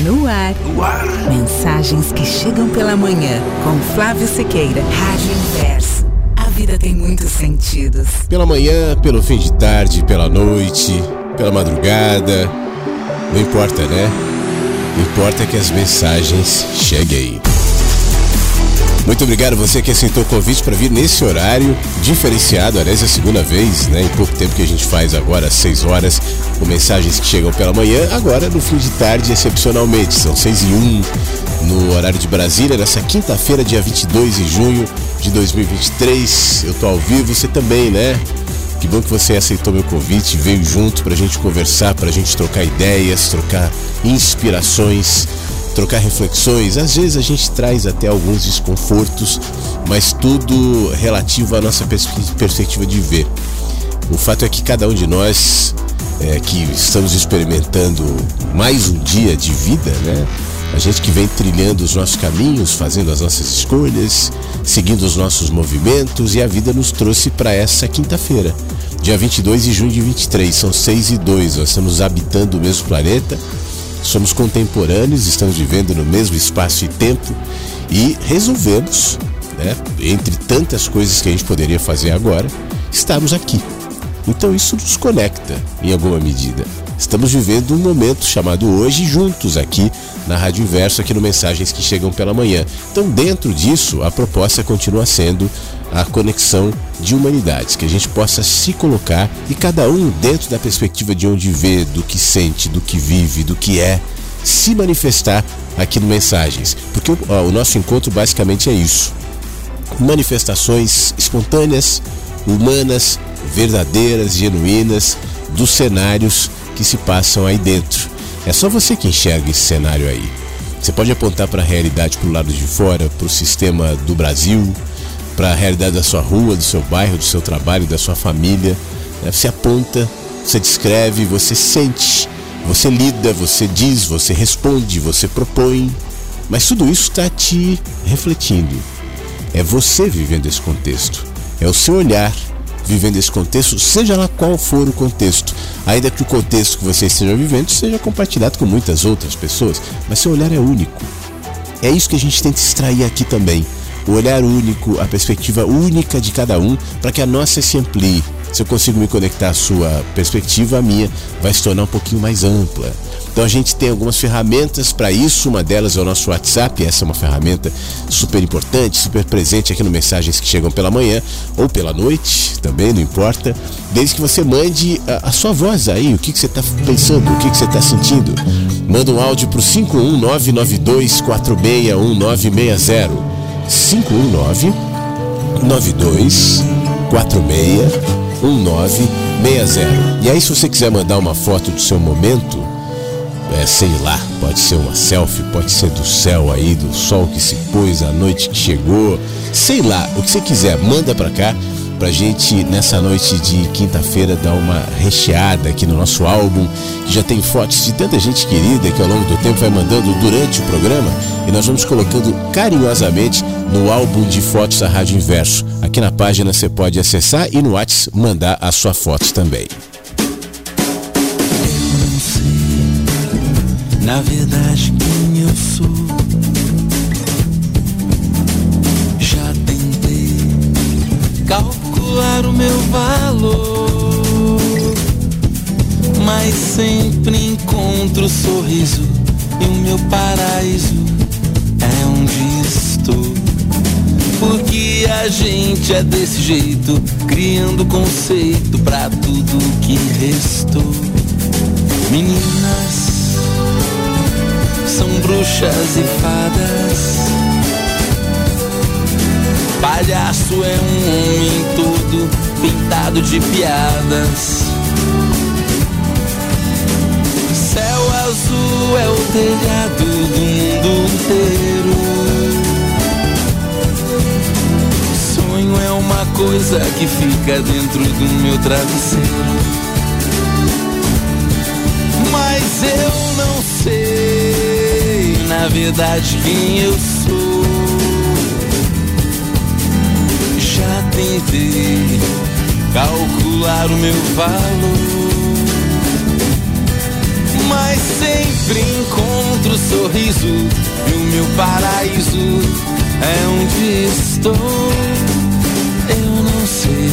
No ar. no ar. Mensagens que chegam pela manhã. Com Flávio Sequeira. Rádio Inverso. A vida tem muitos sentidos. Pela manhã, pelo fim de tarde, pela noite, pela madrugada não importa, né? O importa é que as mensagens cheguem. Muito obrigado você que aceitou o convite para vir nesse horário diferenciado, aliás, é a segunda vez, né? Em pouco tempo que a gente faz agora, às 6 horas, com mensagens que chegam pela manhã, agora no fim de tarde, excepcionalmente, são 6 e 1 no horário de Brasília, nessa quinta-feira, dia 22 de junho de 2023. Eu tô ao vivo, você também, né? Que bom que você aceitou meu convite, veio junto para a gente conversar, para a gente trocar ideias, trocar inspirações, trocar reflexões. Às vezes a gente traz até alguns desconfortos, mas tudo relativo à nossa perspectiva de ver. O fato é que cada um de nós é, que estamos experimentando mais um dia de vida, né? A gente que vem trilhando os nossos caminhos, fazendo as nossas escolhas, seguindo os nossos movimentos e a vida nos trouxe para essa quinta-feira, dia 22 de junho de 23, são 6 e 2, nós estamos habitando o mesmo planeta, somos contemporâneos, estamos vivendo no mesmo espaço e tempo e resolvemos, né, entre tantas coisas que a gente poderia fazer agora, estarmos aqui. Então isso nos conecta em alguma medida. Estamos vivendo um momento chamado hoje juntos aqui na Rádio Inverso, aqui no Mensagens que Chegam pela Manhã. Então, dentro disso, a proposta continua sendo a conexão de humanidades, que a gente possa se colocar e cada um dentro da perspectiva de onde vê, do que sente, do que vive, do que é, se manifestar aqui no Mensagens. Porque ó, o nosso encontro basicamente é isso: manifestações espontâneas, humanas, verdadeiras, genuínas dos cenários que se passam aí dentro. É só você que enxerga esse cenário aí. Você pode apontar para a realidade para o lado de fora, para o sistema do Brasil, para a realidade da sua rua, do seu bairro, do seu trabalho, da sua família. Né? Você aponta, você descreve, você sente, você lida, você diz, você responde, você propõe. Mas tudo isso está te refletindo. É você vivendo esse contexto. É o seu olhar vivendo esse contexto, seja lá qual for o contexto. Ainda que o contexto que você esteja vivendo seja compartilhado com muitas outras pessoas, mas seu olhar é único. É isso que a gente tenta extrair aqui também. O olhar único, a perspectiva única de cada um, para que a nossa se amplie. Se eu consigo me conectar à sua perspectiva, a minha vai se tornar um pouquinho mais ampla. Então a gente tem algumas ferramentas para isso, uma delas é o nosso WhatsApp, essa é uma ferramenta super importante, super presente aqui no Mensagens que Chegam pela Manhã ou pela noite, também não importa, desde que você mande a, a sua voz aí, o que, que você está pensando, o que, que você está sentindo. Manda um áudio para o 51992461960. 519 92 1960. E aí, se você quiser mandar uma foto do seu momento, é, sei lá, pode ser uma selfie, pode ser do céu aí, do sol que se pôs, a noite que chegou, sei lá, o que você quiser, manda para cá pra gente nessa noite de quinta-feira dar uma recheada aqui no nosso álbum, que já tem fotos de tanta gente querida que ao longo do tempo vai mandando durante o programa e nós vamos colocando carinhosamente no álbum de fotos da Rádio Inverso. Aqui na página você pode acessar e no WhatsApp mandar a sua foto também. Sei, na verdade, quem eu sou. Já tentei calcular o meu valor, mas sempre encontro o sorriso e o meu paraíso é onde estou. Porque a gente é desse jeito, criando conceito pra tudo que restou. Meninas são bruxas e fadas. Palhaço é um homem todo pintado de piadas. Céu azul é o telhado do mundo inteiro. Sonho é uma coisa que fica dentro do meu travesseiro. Mas eu não sei, na verdade, quem eu sou. Tentei calcular o meu valor. Mas sempre encontro o sorriso e o meu paraíso é onde estou. Eu não sei,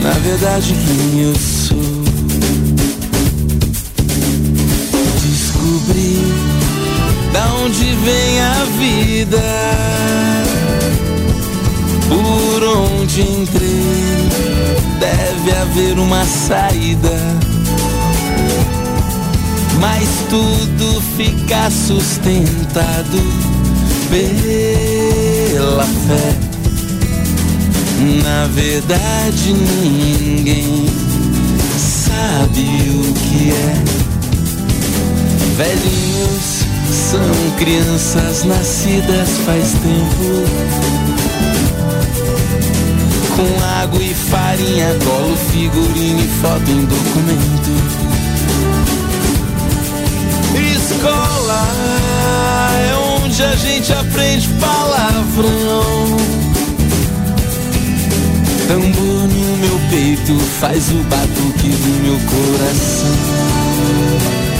na verdade, quem eu sou. Descobri da onde vem a vida, por onde entrei, deve haver uma saída. Mas tudo fica sustentado pela fé. Na verdade, ninguém sabe o que é. Velhinhos são crianças nascidas faz tempo. Com água e farinha, colo, figurino e foto em documento. Escola é onde a gente aprende palavrão. Tambor no meu peito faz o batuque do meu coração.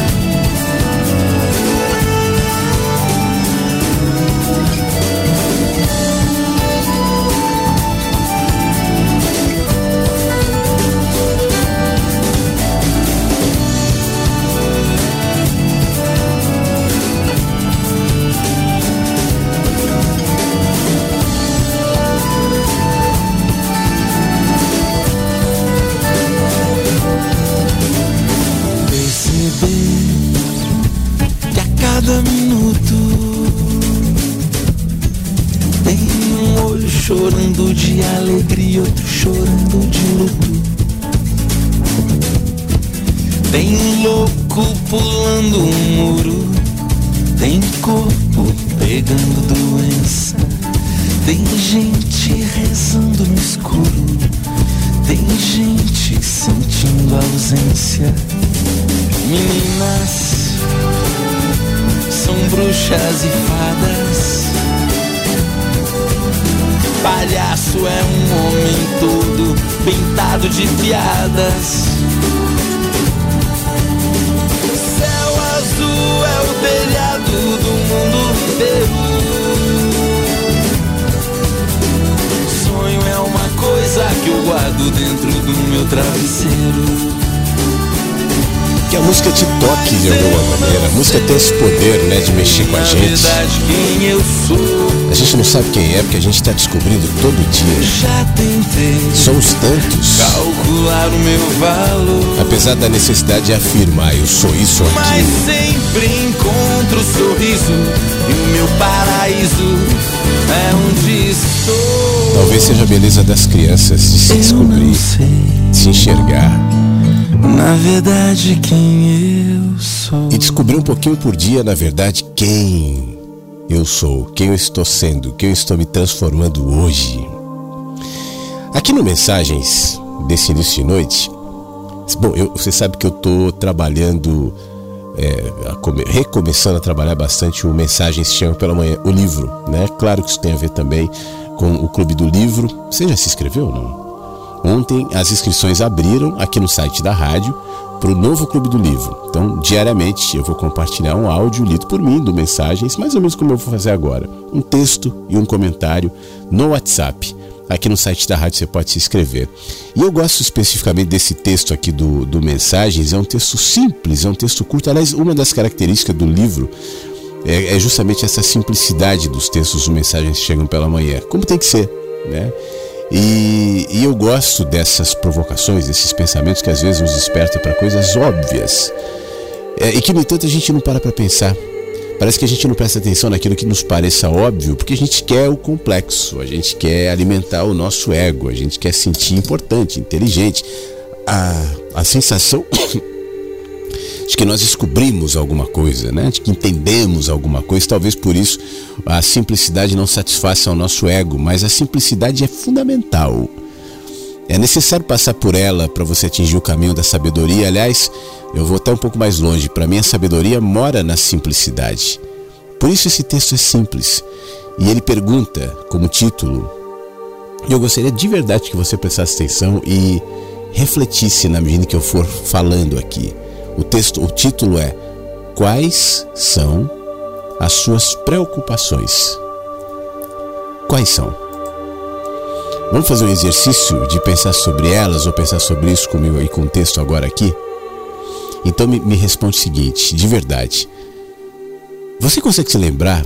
Música tem esse poder, né, de mexer com a gente. A gente não sabe quem é, porque a gente está descobrindo todo dia. Somos tantos. Calcular o meu valor. Apesar da necessidade de afirmar, eu sou isso aqui. Mas sempre encontro o sorriso e o meu paraíso é onde estou. Talvez seja a beleza das crianças de se descobrir, de se enxergar na verdade quem eu sou. E descobrir um pouquinho por dia, na verdade, quem eu sou, quem eu estou sendo, quem eu estou me transformando hoje. Aqui no Mensagens desse início de noite, bom, eu, você sabe que eu estou trabalhando, é, a recomeçando a trabalhar bastante o Mensagens chama pela manhã, o livro, né? Claro que isso tem a ver também com o Clube do Livro. Você já se inscreveu ou não? Ontem as inscrições abriram aqui no site da rádio para o novo Clube do Livro. Então, diariamente eu vou compartilhar um áudio lido por mim, do Mensagens, mais ou menos como eu vou fazer agora. Um texto e um comentário no WhatsApp. Aqui no site da rádio você pode se inscrever. E eu gosto especificamente desse texto aqui do, do Mensagens, é um texto simples, é um texto curto. Aliás, uma das características do livro é, é justamente essa simplicidade dos textos do Mensagens que chegam pela manhã, como tem que ser, né? E, e, eu gosto dessas provocações, desses pensamentos que às vezes nos despertam para coisas óbvias é, e que, no entanto, a gente não para para pensar. Parece que a gente não presta atenção naquilo que nos pareça óbvio, porque a gente quer o complexo, a gente quer alimentar o nosso ego, a gente quer sentir importante, inteligente. A, a sensação de que nós descobrimos alguma coisa, né? de que entendemos alguma coisa. Talvez por isso a simplicidade não satisfaça o nosso ego, mas a simplicidade é fundamental. É necessário passar por ela para você atingir o caminho da sabedoria. Aliás, eu vou até um pouco mais longe. Para mim, a sabedoria mora na simplicidade. Por isso, esse texto é simples. E ele pergunta, como título, e eu gostaria de verdade que você prestasse atenção e refletisse na medida que eu for falando aqui. O texto, o título é Quais são as suas preocupações? Quais são? Vamos fazer um exercício de pensar sobre elas ou pensar sobre isso comigo aí com o texto agora aqui? Então me, me responde o seguinte, de verdade. Você consegue se lembrar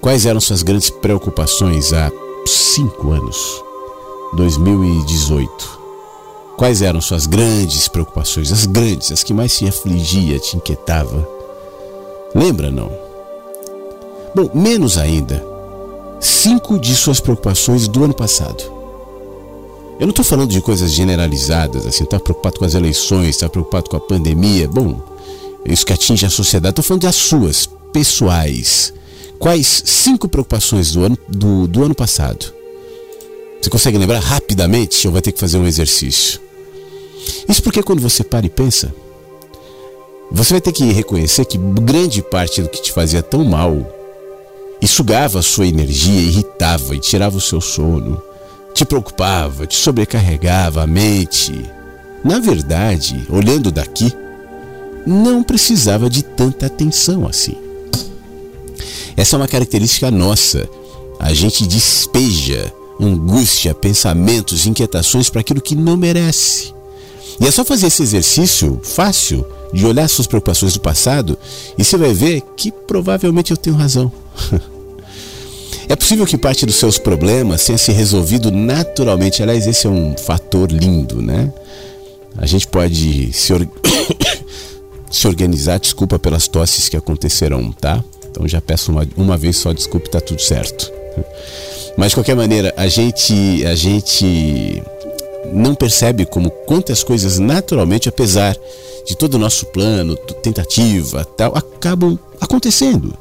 quais eram suas grandes preocupações há cinco anos? 2018. Quais eram suas grandes preocupações, as grandes, as que mais te afligia, te inquietava? Lembra, não? Bom, menos ainda, cinco de suas preocupações do ano passado. Eu não estou falando de coisas generalizadas, assim, está preocupado com as eleições, está preocupado com a pandemia, bom, isso que atinge a sociedade. Estou falando das suas, pessoais. Quais cinco preocupações do ano, do, do ano passado? Você consegue lembrar rapidamente ou vai ter que fazer um exercício? Isso porque quando você para e pensa, você vai ter que reconhecer que grande parte do que te fazia tão mal e sugava a sua energia, irritava e tirava o seu sono, te preocupava, te sobrecarregava a mente. Na verdade, olhando daqui, não precisava de tanta atenção assim. Essa é uma característica nossa. A gente despeja angústia, pensamentos, inquietações para aquilo que não merece. E é só fazer esse exercício fácil de olhar suas preocupações do passado e você vai ver que provavelmente eu tenho razão. É possível que parte dos seus problemas tenha se resolvido naturalmente. Aliás, esse é um fator lindo, né? A gente pode se, or... se organizar, desculpa pelas tosses que acontecerão, tá? Então já peço uma, uma vez só desculpa, tá tudo certo. Mas de qualquer maneira, a gente, a gente não percebe como quantas coisas naturalmente, apesar de todo o nosso plano, tentativa, tal, acabam acontecendo.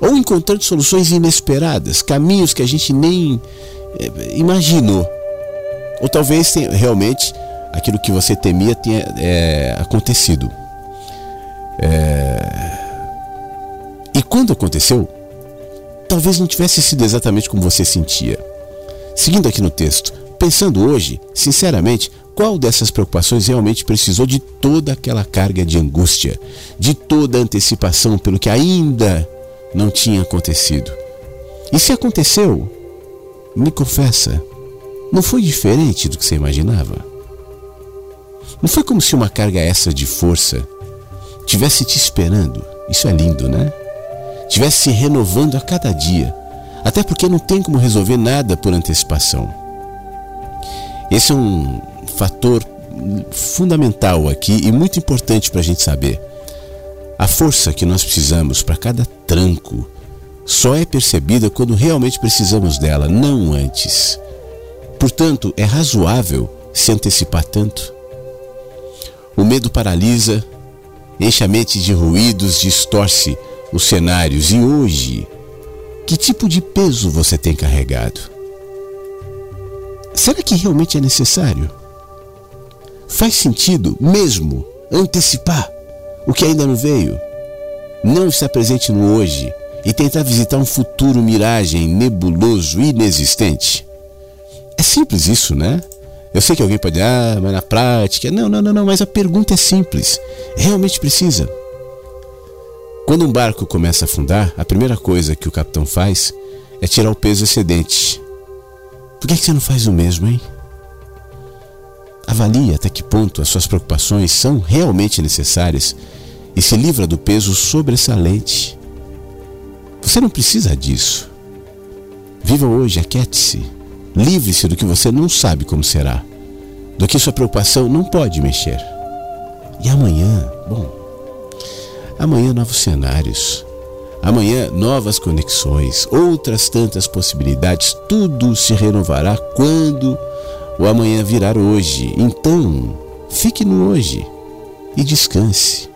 Ou encontrando soluções inesperadas, caminhos que a gente nem é, imaginou. Ou talvez realmente aquilo que você temia tenha é, acontecido. É... E quando aconteceu, talvez não tivesse sido exatamente como você sentia. Seguindo aqui no texto, Pensando hoje, sinceramente, qual dessas preocupações realmente precisou de toda aquela carga de angústia, de toda a antecipação pelo que ainda não tinha acontecido? E se aconteceu, me confessa, não foi diferente do que você imaginava? Não foi como se uma carga essa de força tivesse te esperando? Isso é lindo, né? Tivesse se renovando a cada dia, até porque não tem como resolver nada por antecipação. Esse é um fator fundamental aqui e muito importante para a gente saber. A força que nós precisamos para cada tranco só é percebida quando realmente precisamos dela, não antes. Portanto, é razoável se antecipar tanto. O medo paralisa, enche a mente de ruídos, distorce os cenários. E hoje, que tipo de peso você tem carregado? Será que realmente é necessário? Faz sentido mesmo antecipar o que ainda não veio? Não estar presente no hoje e tentar visitar um futuro miragem nebuloso inexistente? É simples isso, né? Eu sei que alguém pode, ah, mas na prática. Não, não, não, não, mas a pergunta é simples. Realmente precisa. Quando um barco começa a afundar, a primeira coisa que o capitão faz é tirar o peso excedente. Por que, é que você não faz o mesmo, hein? Avalie até que ponto as suas preocupações são realmente necessárias e se livra do peso sobressalente. Você não precisa disso. Viva hoje, aquiete-se. Livre-se do que você não sabe como será, do que sua preocupação não pode mexer. E amanhã, bom, amanhã novos cenários, amanhã novas conexões, outras tantas possibilidades, tudo se renovará quando o amanhã virar hoje. Então, fique no hoje e descanse,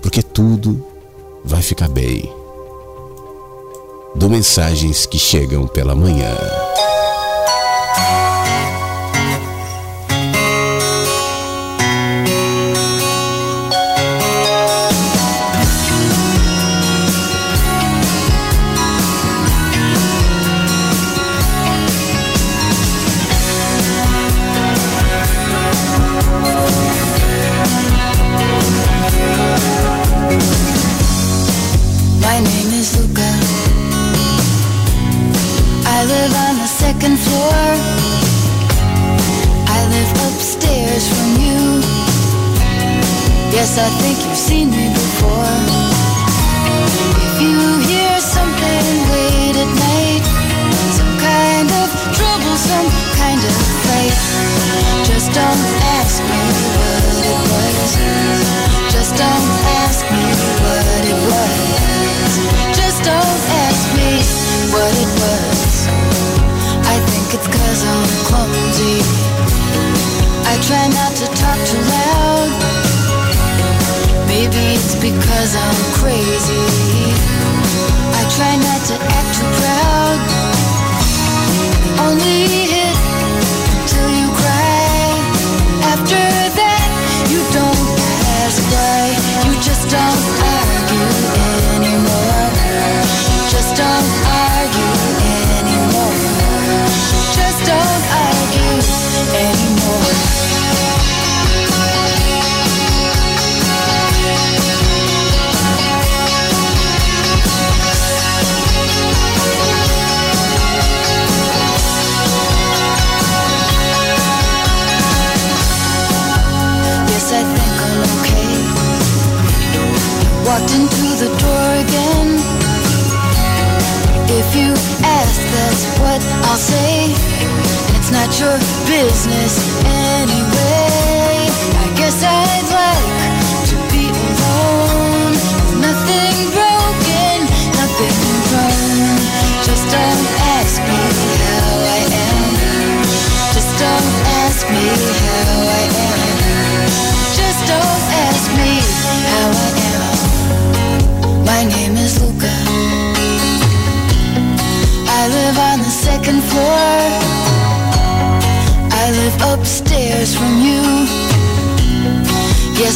porque tudo vai ficar bem. Do mensagens que chegam pela manhã.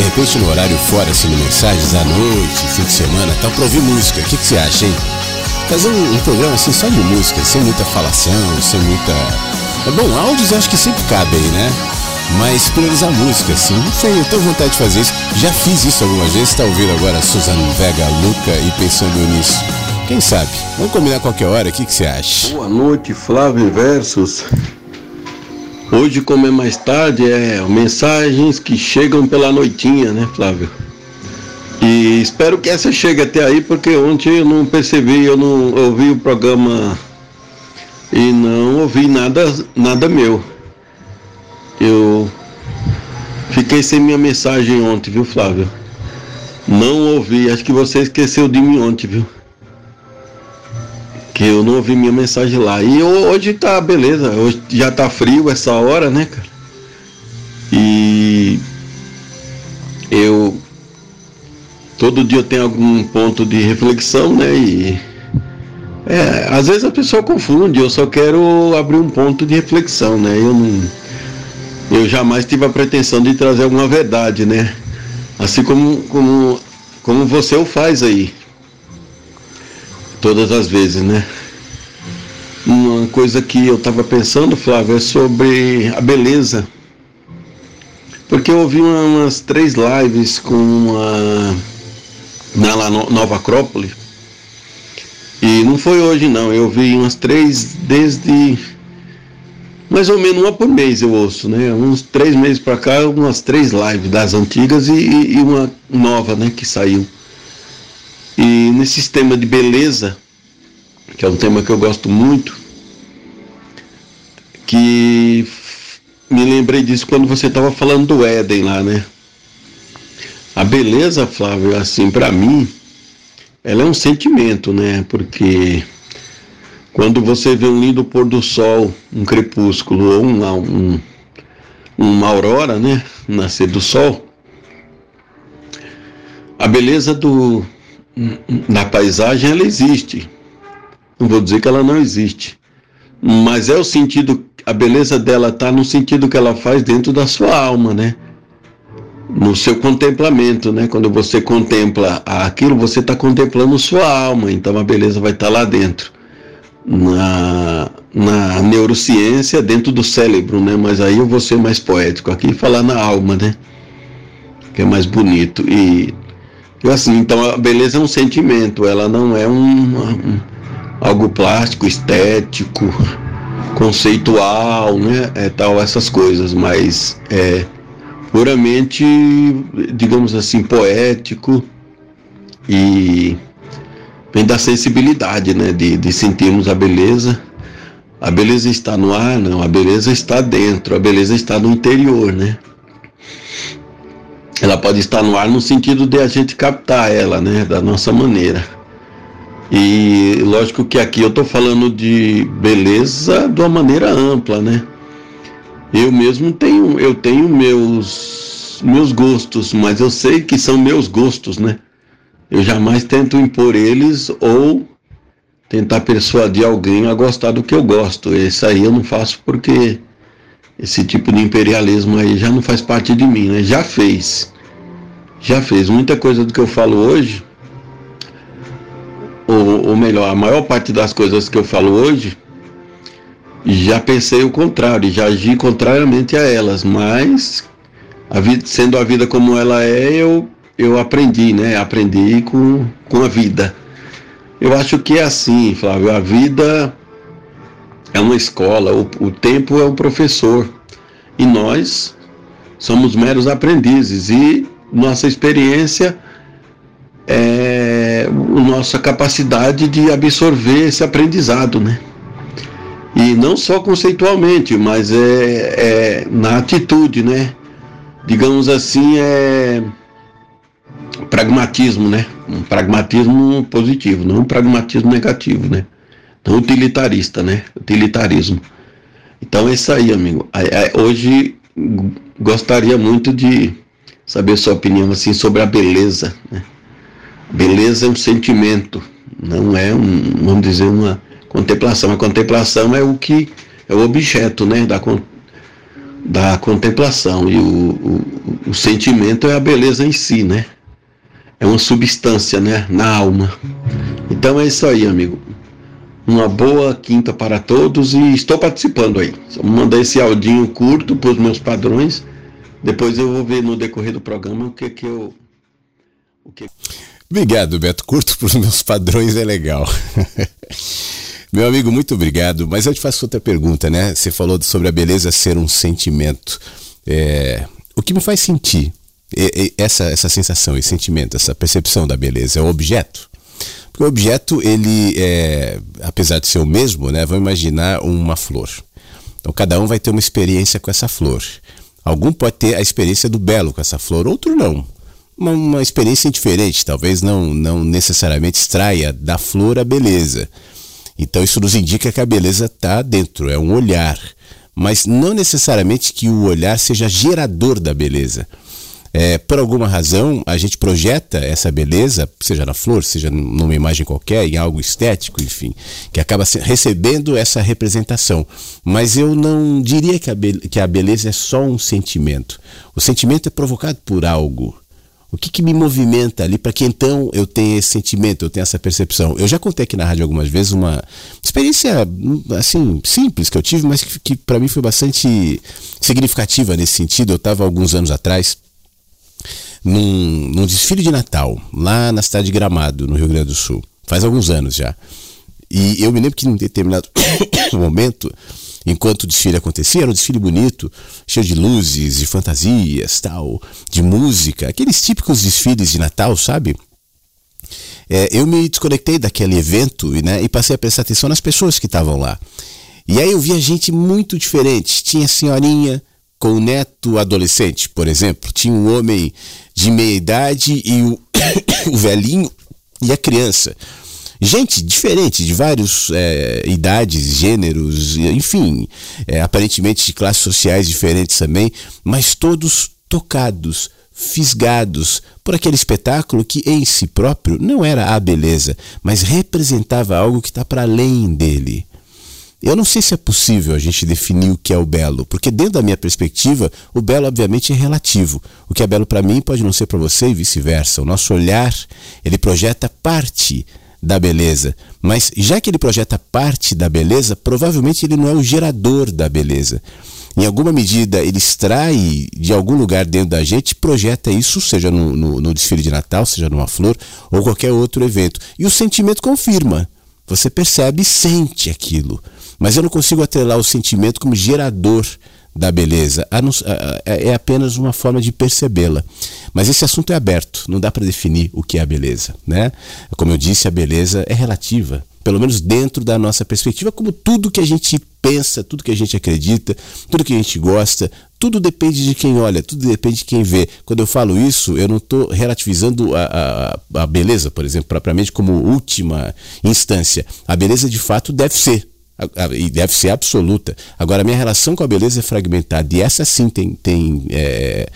repente no horário fora, assim, no mensagens, à noite, fim de semana, tal, pra ouvir música. O que, que você acha, hein? Fazer um, um, programa assim só de música, sem muita falação, sem muita. É bom, áudios eu acho que sempre cabem, né? Mas priorizar música, assim, não sei, eu tenho vontade de fazer isso. Já fiz isso algumas vezes, tá ouvindo agora Suzano Vega, Luca e pensando nisso. Quem sabe? Vamos combinar qualquer hora, o que, que você acha? Boa noite, Flávio Versus. Hoje, como é mais tarde, é mensagens que chegam pela noitinha, né, Flávio? E espero que essa chegue até aí, porque ontem eu não percebi, eu não ouvi o programa e não ouvi nada, nada meu. Eu fiquei sem minha mensagem ontem, viu, Flávio? Não ouvi, acho que você esqueceu de mim ontem, viu? Que eu não ouvi minha mensagem lá. E hoje tá beleza, hoje já tá frio essa hora, né, cara? E eu todo dia eu tenho algum ponto de reflexão, né? E é, às vezes a pessoa confunde, eu só quero abrir um ponto de reflexão, né? Eu não eu jamais tive a pretensão de trazer alguma verdade, né? Assim como como como você o faz aí. Todas as vezes, né? Uma coisa que eu estava pensando, Flávio, é sobre a beleza. Porque eu ouvi umas três lives com uma na Nova Acrópole. E não foi hoje não, eu vi umas três desde mais ou menos uma por mês eu ouço, né? Uns três meses para cá, umas três lives das antigas e, e, uma nova, né, que saiu. E nesse tema de beleza, que é um tema que eu gosto muito, que me lembrei disso quando você estava falando do Éden lá, né? A beleza, Flávio, assim, para mim, ela é um sentimento, né? Porque quando você vê um lindo pôr do sol, um crepúsculo ou uma, um, uma aurora, né? Nascer do sol, a beleza do, da paisagem ela existe. Não vou dizer que ela não existe, mas é o sentido, a beleza dela está no sentido que ela faz dentro da sua alma, né? no seu contemplamento, né? Quando você contempla aquilo, você está contemplando sua alma, então a beleza vai estar tá lá dentro. Na, na neurociência, dentro do cérebro, né? Mas aí eu vou ser mais poético aqui e falar na alma, né? Que é mais bonito. E assim, então a beleza é um sentimento, ela não é um, um algo plástico, estético, conceitual, né? É tal essas coisas, mas é puramente, digamos assim, poético e vem da sensibilidade, né? De, de sentirmos a beleza. A beleza está no ar, não, a beleza está dentro, a beleza está no interior, né? Ela pode estar no ar no sentido de a gente captar ela, né? Da nossa maneira. E lógico que aqui eu estou falando de beleza de uma maneira ampla, né? Eu mesmo tenho, eu tenho meus meus gostos, mas eu sei que são meus gostos, né? Eu jamais tento impor eles ou tentar persuadir alguém a gostar do que eu gosto. Isso aí eu não faço porque esse tipo de imperialismo aí já não faz parte de mim, né? Já fez. Já fez. Muita coisa do que eu falo hoje, ou, ou melhor, a maior parte das coisas que eu falo hoje, já pensei o contrário, já agi contrariamente a elas, mas a vida, sendo a vida como ela é, eu, eu aprendi, né? Aprendi com, com a vida. Eu acho que é assim, Flávio, a vida é uma escola, o, o tempo é um professor e nós somos meros aprendizes e nossa experiência é a nossa capacidade de absorver esse aprendizado, né? E não só conceitualmente, mas é, é na atitude, né? Digamos assim, é pragmatismo, né? Um pragmatismo positivo, não um pragmatismo negativo, né? Não utilitarista, né? Utilitarismo. Então é isso aí, amigo. Hoje gostaria muito de saber sua opinião assim sobre a beleza. Né? Beleza é um sentimento, não é um, vamos dizer, uma contemplação. A contemplação é o que é o objeto né, da, da contemplação e o, o, o sentimento é a beleza em si, né? É uma substância, né, na alma. Então é isso aí, amigo. Uma boa quinta para todos e estou participando aí. Só mandar esse audinho curto para os meus padrões. Depois eu vou ver no decorrer do programa o que que eu o que Obrigado, Beto. Curto para os meus padrões é legal. Meu amigo, muito obrigado. Mas eu te faço outra pergunta, né? Você falou sobre a beleza ser um sentimento. É... O que me faz sentir essa, essa sensação, esse sentimento, essa percepção da beleza é o objeto? O objeto, ele é, apesar de ser o mesmo, né? Vamos imaginar uma flor. Então cada um vai ter uma experiência com essa flor. Algum pode ter a experiência do belo com essa flor, outro não. Uma, uma experiência diferente, talvez não, não necessariamente extraia da flor a beleza. Então isso nos indica que a beleza está dentro, é um olhar. Mas não necessariamente que o olhar seja gerador da beleza. É, por alguma razão, a gente projeta essa beleza, seja na flor, seja numa imagem qualquer, em algo estético, enfim, que acaba recebendo essa representação. Mas eu não diria que a, que a beleza é só um sentimento. O sentimento é provocado por algo. O que, que me movimenta ali para que então eu tenha esse sentimento, eu tenha essa percepção? Eu já contei aqui na rádio algumas vezes uma experiência assim simples que eu tive, mas que, que para mim foi bastante significativa nesse sentido. Eu estava alguns anos atrás num, num desfile de Natal, lá na cidade de Gramado, no Rio Grande do Sul. Faz alguns anos já. E eu me lembro que em determinado momento, enquanto o desfile acontecia, era um desfile bonito, cheio de luzes, de fantasias, tal, de música, aqueles típicos desfiles de Natal, sabe? É, eu me desconectei daquele evento né, e passei a prestar atenção nas pessoas que estavam lá. E aí eu via gente muito diferente. Tinha senhorinha com o neto adolescente, por exemplo. Tinha um homem de meia idade e o, o velhinho e a criança. Gente diferente, de várias é, idades, gêneros, enfim, é, aparentemente de classes sociais diferentes também, mas todos tocados, fisgados por aquele espetáculo que em si próprio não era a beleza, mas representava algo que está para além dele. Eu não sei se é possível a gente definir o que é o belo, porque dentro da minha perspectiva, o belo obviamente é relativo. O que é belo para mim pode não ser para você e vice-versa. O nosso olhar, ele projeta parte da beleza, mas já que ele projeta parte da beleza, provavelmente ele não é o gerador da beleza. Em alguma medida, ele extrai de algum lugar dentro da gente, projeta isso, seja no, no, no desfile de Natal, seja numa flor ou qualquer outro evento. E o sentimento confirma. Você percebe e sente aquilo. Mas eu não consigo atrelar o sentimento como gerador da beleza. É apenas uma forma de percebê-la. Mas esse assunto é aberto, não dá para definir o que é a beleza. Né? Como eu disse, a beleza é relativa, pelo menos dentro da nossa perspectiva, como tudo que a gente pensa, tudo que a gente acredita, tudo que a gente gosta, tudo depende de quem olha, tudo depende de quem vê. Quando eu falo isso, eu não estou relativizando a, a, a beleza, por exemplo, propriamente como última instância. A beleza de fato deve ser e deve ser absoluta. Agora, minha relação com a beleza é fragmentada, e essa sim tem. tem é,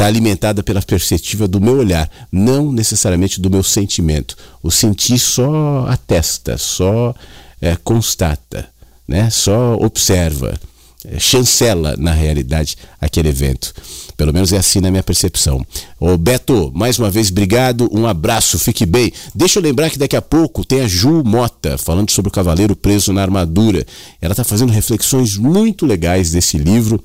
está alimentada pela perspectiva do meu olhar, não necessariamente do meu sentimento. O sentir só atesta, só é, constata, né? só observa, é, chancela na realidade aquele evento. Pelo menos é assim na minha percepção. Ô Beto, mais uma vez, obrigado, um abraço, fique bem. Deixa eu lembrar que daqui a pouco tem a Ju Mota falando sobre o cavaleiro preso na armadura. Ela está fazendo reflexões muito legais desse livro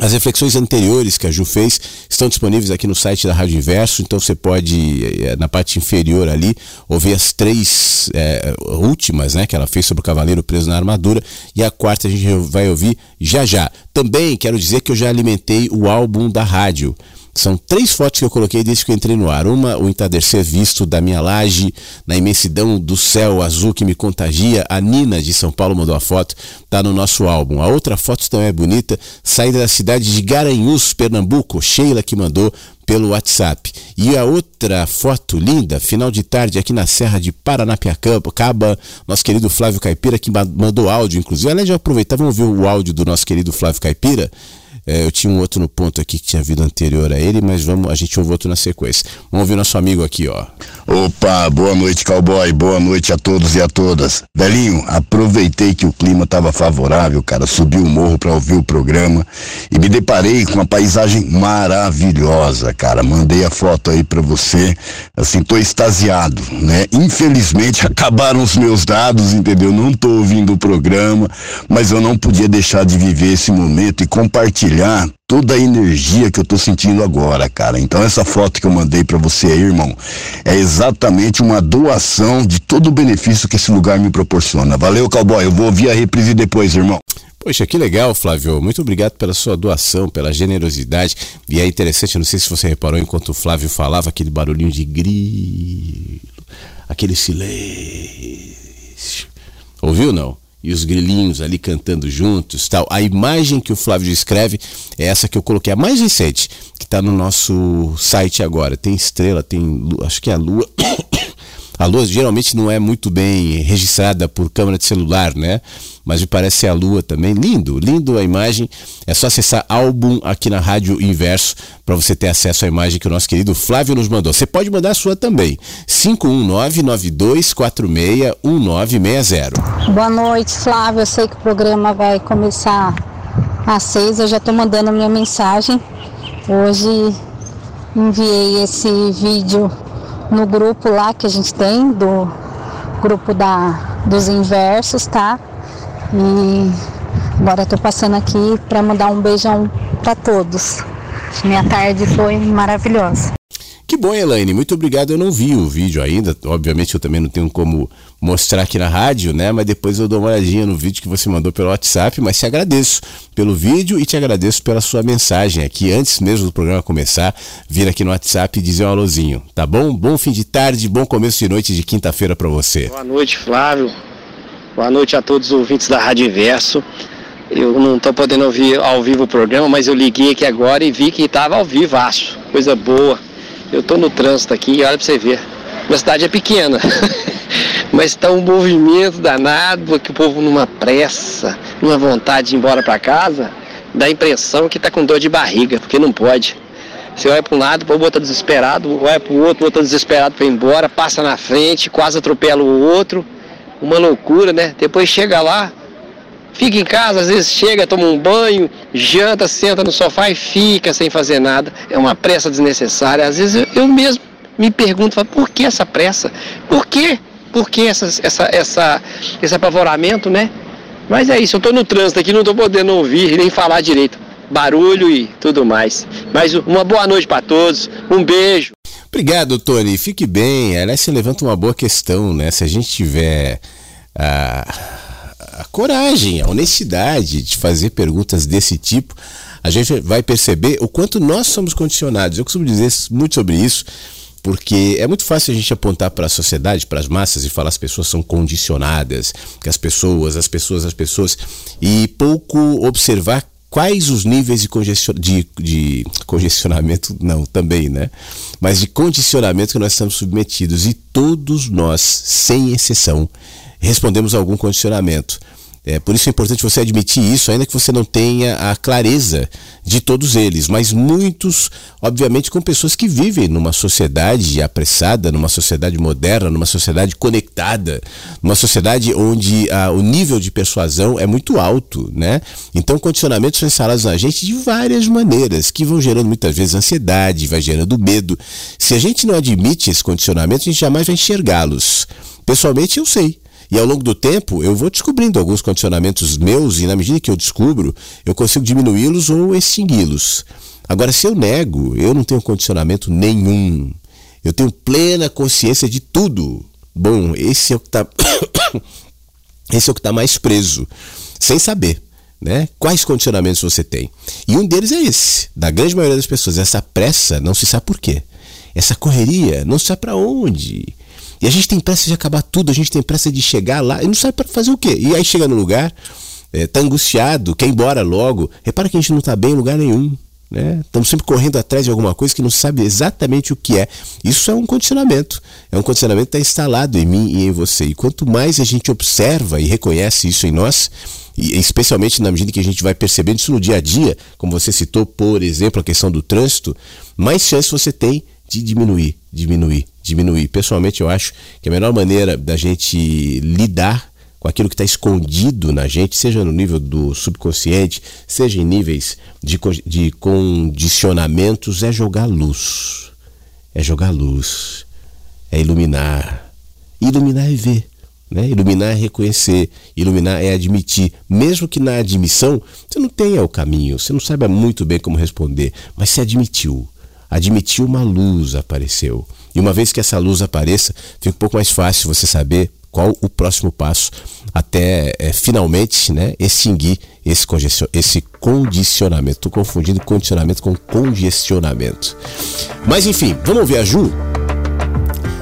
as reflexões anteriores que a Ju fez estão disponíveis aqui no site da Rádio Inverso, então você pode, eh, na parte inferior ali, ouvir as três é, últimas né, que ela fez sobre o Cavaleiro Preso na Armadura, e a quarta a gente vai ouvir já já. Também quero dizer que eu já alimentei o álbum da rádio. São três fotos que eu coloquei desde que eu entrei no ar. Uma, o entardecer visto da minha laje, na imensidão do céu azul que me contagia. A Nina de São Paulo mandou a foto, tá no nosso álbum. A outra foto também é bonita, saída da cidade de Garanhuns, Pernambuco. Sheila que mandou pelo WhatsApp. E a outra foto linda, final de tarde aqui na Serra de Paranapiacaba, nosso querido Flávio Caipira que mandou áudio, inclusive. Aliás, já aproveitar, vamos ouvir o áudio do nosso querido Flávio Caipira. É, eu tinha um outro no ponto aqui que tinha vindo anterior a ele, mas vamos, a gente ouve outro na sequência. Vamos ouvir nosso amigo aqui, ó. Opa, boa noite, cowboy. Boa noite a todos e a todas. Velhinho, aproveitei que o clima estava favorável, cara. Subi o morro para ouvir o programa e me deparei com uma paisagem maravilhosa, cara. Mandei a foto aí para você. Assim, tô extasiado, né? Infelizmente acabaram os meus dados, entendeu? Não tô ouvindo o programa, mas eu não podia deixar de viver esse momento e compartilhar compartilhar toda a energia que eu tô sentindo agora, cara. Então essa foto que eu mandei para você aí, irmão, é exatamente uma doação de todo o benefício que esse lugar me proporciona. Valeu, cowboy. Eu vou ouvir a reprise depois, irmão. Poxa, que legal, Flávio. Muito obrigado pela sua doação, pela generosidade. E é interessante, não sei se você reparou enquanto o Flávio falava aquele barulhinho de grilo, aquele silêncio. Ouviu não? E os grilinhos ali cantando juntos, tal. A imagem que o Flávio descreve é essa que eu coloquei, a mais recente, que está no nosso site agora. Tem estrela, tem, acho que é a lua. A lua geralmente não é muito bem registrada por câmera de celular, né? Mas me parece a lua também. Lindo, lindo a imagem. É só acessar álbum aqui na Rádio Inverso para você ter acesso à imagem que o nosso querido Flávio nos mandou. Você pode mandar a sua também. 51992461960. Boa noite, Flávio. Eu sei que o programa vai começar às seis. Eu já estou mandando minha mensagem. Hoje enviei esse vídeo no grupo lá que a gente tem, do grupo da, dos inversos, tá? E agora estou passando aqui para mandar um beijão para todos. Minha tarde foi maravilhosa. Que bom, Elaine. Muito obrigado. Eu não vi o vídeo ainda. Obviamente eu também não tenho como mostrar aqui na rádio, né? Mas depois eu dou uma olhadinha no vídeo que você mandou pelo WhatsApp. Mas te agradeço pelo vídeo e te agradeço pela sua mensagem aqui. Antes mesmo do programa começar, vir aqui no WhatsApp e dizer um alôzinho. Tá bom? Bom fim de tarde, bom começo de noite de quinta-feira para você. Boa noite, Flávio. Boa noite a todos os ouvintes da Rádio Inverso. Eu não estou podendo ouvir ao vivo o programa, mas eu liguei aqui agora e vi que estava ao vivo, acho. Coisa boa. Eu estou no trânsito aqui, olha para você ver. Minha cidade é pequena, mas está um movimento danado, que o povo numa pressa, numa vontade de ir embora para casa, dá a impressão que está com dor de barriga, porque não pode. Você olha para um lado, o povo está desesperado, olha para o outro, o outro está desesperado para ir embora, passa na frente, quase atropela o outro. Uma loucura, né? Depois chega lá, Fica em casa, às vezes chega, toma um banho, janta, senta no sofá e fica sem fazer nada. É uma pressa desnecessária. Às vezes eu, eu mesmo me pergunto, falo, por que essa pressa? Por quê? Por que essa, essa, essa, esse apavoramento, né? Mas é isso, eu estou no trânsito aqui, não estou podendo ouvir nem falar direito. Barulho e tudo mais. Mas uma boa noite para todos, um beijo. Obrigado, Tony. Fique bem. Aliás, você levanta uma boa questão, né? Se a gente tiver. Ah a coragem, a honestidade de fazer perguntas desse tipo, a gente vai perceber o quanto nós somos condicionados. Eu costumo dizer muito sobre isso, porque é muito fácil a gente apontar para a sociedade, para as massas e falar as pessoas são condicionadas, que as pessoas, as pessoas, as pessoas, e pouco observar quais os níveis de, congestion... de, de, congestionamento, não, também, né? Mas de condicionamento que nós estamos submetidos e todos nós, sem exceção, respondemos a algum condicionamento. É, por isso é importante você admitir isso, ainda que você não tenha a clareza de todos eles, mas muitos, obviamente, com pessoas que vivem numa sociedade apressada, numa sociedade moderna, numa sociedade conectada, numa sociedade onde ah, o nível de persuasão é muito alto, né? Então, condicionamentos são instalados na gente de várias maneiras, que vão gerando muitas vezes ansiedade, vai gerando medo. Se a gente não admite esse condicionamento, a gente jamais vai enxergá-los. Pessoalmente, eu sei. E ao longo do tempo, eu vou descobrindo alguns condicionamentos meus e na medida que eu descubro, eu consigo diminuí-los ou extingui-los. Agora, se eu nego, eu não tenho condicionamento nenhum. Eu tenho plena consciência de tudo. Bom, esse é o que está esse é o que está mais preso, sem saber. Né? Quais condicionamentos você tem? E um deles é esse, da grande maioria das pessoas, essa pressa, não se sabe por quê. Essa correria, não se sabe para onde. E a gente tem pressa de acabar tudo, a gente tem pressa de chegar lá e não sabe para fazer o quê. E aí chega no lugar, é, tá angustiado, quer ir embora logo. Repara que a gente não tá bem em lugar nenhum. Né? Estamos sempre correndo atrás de alguma coisa que não sabe exatamente o que é. Isso é um condicionamento. É um condicionamento que está instalado em mim e em você. E quanto mais a gente observa e reconhece isso em nós, e especialmente na medida que a gente vai percebendo isso no dia a dia, como você citou, por exemplo, a questão do trânsito, mais chance você tem de diminuir, diminuir, diminuir. Pessoalmente, eu acho que a melhor maneira da gente lidar com aquilo que está escondido na gente, seja no nível do subconsciente, seja em níveis de, de condicionamentos, é jogar luz. É jogar luz. É iluminar. Iluminar é ver. Né? Iluminar é reconhecer, iluminar é admitir, mesmo que na admissão você não tenha o caminho, você não saiba muito bem como responder, mas se admitiu. Admitiu uma luz apareceu. E uma vez que essa luz apareça, fica um pouco mais fácil você saber qual o próximo passo até é, finalmente né, extinguir esse, esse condicionamento. Estou confundindo condicionamento com congestionamento. Mas enfim, vamos ouvir a Ju?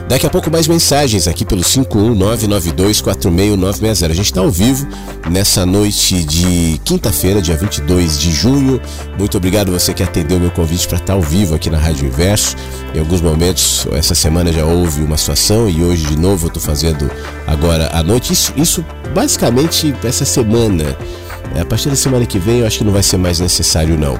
Daqui a pouco mais mensagens aqui pelo 51992469960. A gente está ao vivo nessa noite de quinta-feira, dia 22 de junho. Muito obrigado você que atendeu meu convite para estar tá ao vivo aqui na Rádio Inverso. Em alguns momentos, essa semana já houve uma situação e hoje de novo eu estou fazendo agora à noite. Isso, isso basicamente essa semana. A partir da semana que vem eu acho que não vai ser mais necessário não.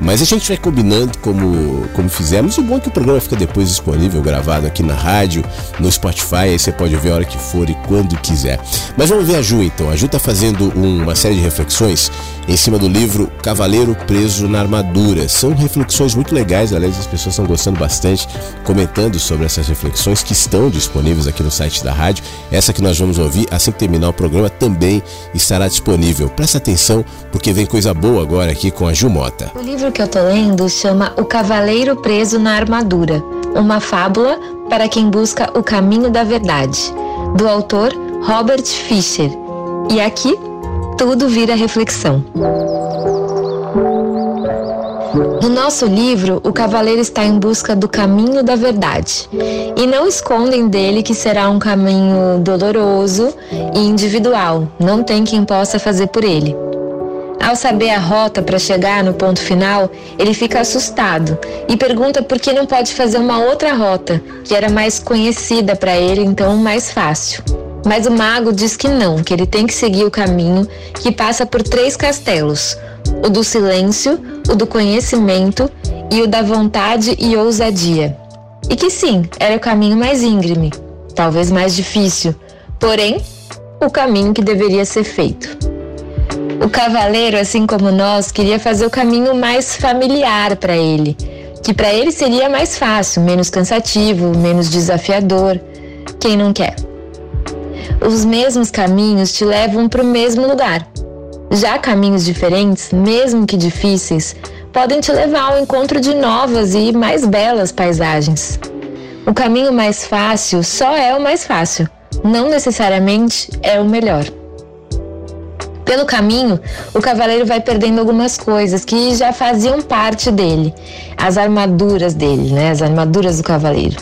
Mas a gente vai combinando como, como fizemos. O bom é que o programa fica depois disponível, gravado aqui na rádio, no Spotify. Aí você pode ver a hora que for e quando quiser. Mas vamos ver a Ju então. A Ju está fazendo uma série de reflexões em cima do livro Cavaleiro Preso na Armadura. São reflexões muito legais, aliás, as pessoas estão gostando bastante, comentando sobre essas reflexões que estão disponíveis aqui no site da rádio. Essa que nós vamos ouvir assim que terminar o programa também estará disponível. Presta atenção, porque vem coisa boa agora aqui com a Ju Mota. O livro que eu tô lendo chama O Cavaleiro Preso na Armadura, uma fábula para quem busca o caminho da verdade, do autor Robert Fisher. E aqui tudo vira reflexão. No nosso livro, o cavaleiro está em busca do caminho da verdade e não escondem dele que será um caminho doloroso e individual, não tem quem possa fazer por ele. Ao saber a rota para chegar no ponto final, ele fica assustado e pergunta por que não pode fazer uma outra rota, que era mais conhecida para ele, então mais fácil. Mas o mago diz que não, que ele tem que seguir o caminho que passa por três castelos: o do silêncio, o do conhecimento e o da vontade e ousadia. E que sim, era o caminho mais íngreme, talvez mais difícil, porém, o caminho que deveria ser feito. O cavaleiro, assim como nós, queria fazer o caminho mais familiar para ele, que para ele seria mais fácil, menos cansativo, menos desafiador. Quem não quer? Os mesmos caminhos te levam para o mesmo lugar. Já caminhos diferentes, mesmo que difíceis, podem te levar ao encontro de novas e mais belas paisagens. O caminho mais fácil só é o mais fácil, não necessariamente é o melhor. Pelo caminho, o cavaleiro vai perdendo algumas coisas que já faziam parte dele, as armaduras dele, né? As armaduras do cavaleiro.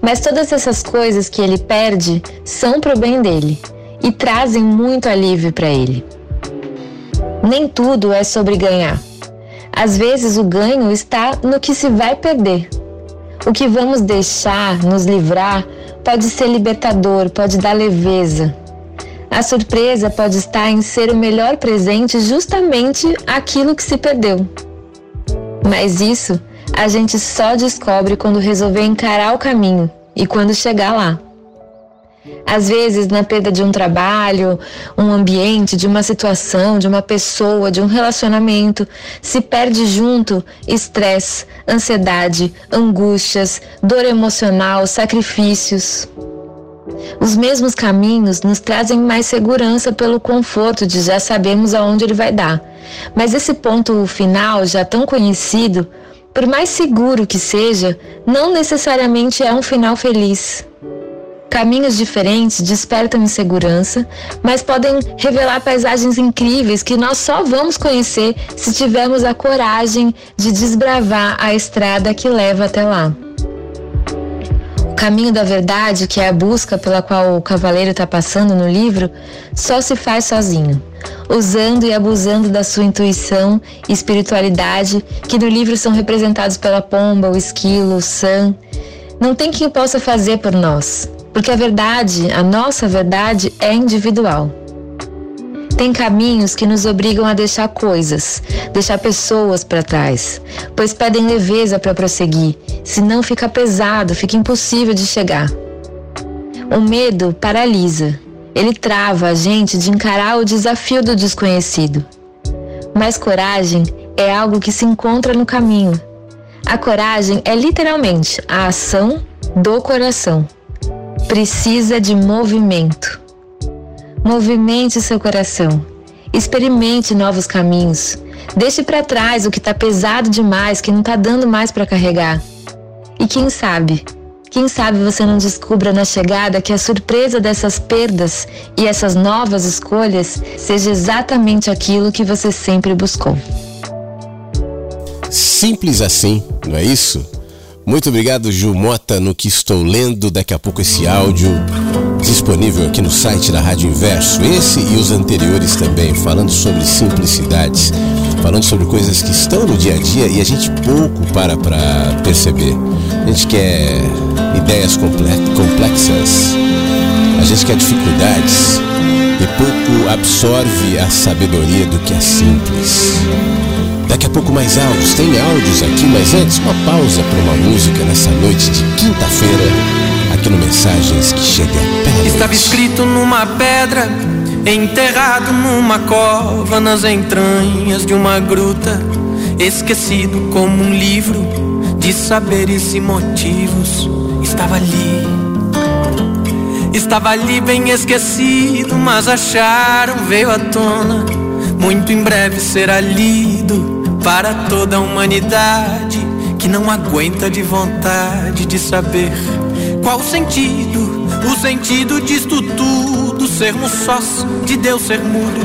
Mas todas essas coisas que ele perde são pro bem dele e trazem muito alívio para ele. Nem tudo é sobre ganhar. Às vezes o ganho está no que se vai perder. O que vamos deixar, nos livrar, pode ser libertador, pode dar leveza, a surpresa pode estar em ser o melhor presente justamente aquilo que se perdeu. Mas isso a gente só descobre quando resolver encarar o caminho e quando chegar lá. Às vezes, na perda de um trabalho, um ambiente, de uma situação, de uma pessoa, de um relacionamento, se perde junto estresse, ansiedade, angústias, dor emocional, sacrifícios. Os mesmos caminhos nos trazem mais segurança pelo conforto de já sabermos aonde ele vai dar. Mas esse ponto final, já tão conhecido, por mais seguro que seja, não necessariamente é um final feliz. Caminhos diferentes despertam insegurança, mas podem revelar paisagens incríveis que nós só vamos conhecer se tivermos a coragem de desbravar a estrada que leva até lá caminho da verdade, que é a busca pela qual o cavaleiro está passando no livro, só se faz sozinho, usando e abusando da sua intuição e espiritualidade, que no livro são representados pela pomba, o esquilo, o san. Não tem quem possa fazer por nós, porque a verdade, a nossa verdade, é individual. Tem caminhos que nos obrigam a deixar coisas, deixar pessoas para trás, pois pedem leveza para prosseguir, senão fica pesado, fica impossível de chegar. O medo paralisa, ele trava a gente de encarar o desafio do desconhecido. Mas coragem é algo que se encontra no caminho. A coragem é literalmente a ação do coração. Precisa de movimento. Movimente seu coração. Experimente novos caminhos. Deixe para trás o que está pesado demais, que não está dando mais para carregar. E quem sabe, quem sabe você não descubra na chegada que a surpresa dessas perdas e essas novas escolhas seja exatamente aquilo que você sempre buscou. Simples assim, não é isso? Muito obrigado, Ju Mota, no que estou lendo. Daqui a pouco esse áudio disponível aqui no site da Rádio Inverso. Esse e os anteriores também, falando sobre simplicidades, falando sobre coisas que estão no dia a dia e a gente pouco para para perceber. A gente quer ideias complexas, a gente quer dificuldades e pouco absorve a sabedoria do que é simples. Daqui a pouco mais áudios, tem áudios aqui, mas antes uma pausa para uma música nessa noite de quinta-feira, Mensagens que chega pela Estava escrito numa pedra, enterrado numa cova, nas entranhas de uma gruta, esquecido como um livro de saberes e motivos. Estava ali, estava ali bem esquecido, mas acharam, veio à tona. Muito em breve será lido para toda a humanidade que não aguenta de vontade de saber qual o sentido, o sentido disto tudo, sermos sós de Deus ser mudo.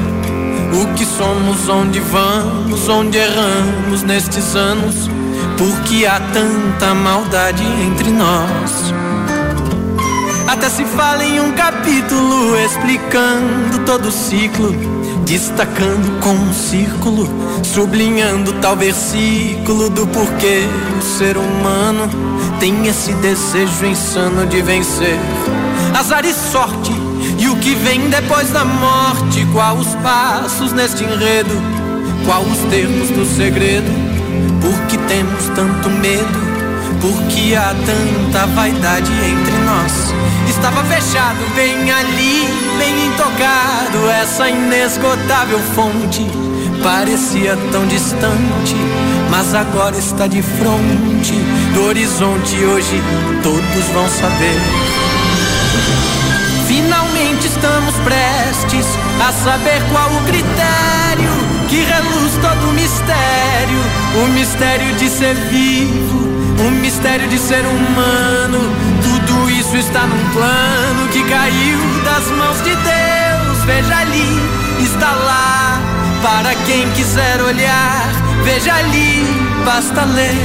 O que somos, onde vamos, onde erramos nestes anos, porque há tanta maldade entre nós. Até se fala em um capítulo explicando todo o ciclo destacando com um círculo, sublinhando tal versículo do porquê o ser humano tem esse desejo insano de vencer. Azar e sorte, e o que vem depois da morte? Qual os passos neste enredo? Qual os termos do segredo? Por que temos tanto medo? Porque há tanta vaidade entre nós. Estava fechado bem ali, bem intocado. Essa inesgotável fonte parecia tão distante, mas agora está de frente do horizonte. Hoje todos vão saber. Finalmente estamos prestes a saber qual o critério que reluz todo o mistério, o mistério de ser vivo um mistério de ser humano. Tudo isso está num plano que caiu das mãos de Deus. Veja ali, está lá. Para quem quiser olhar, veja ali, basta ler.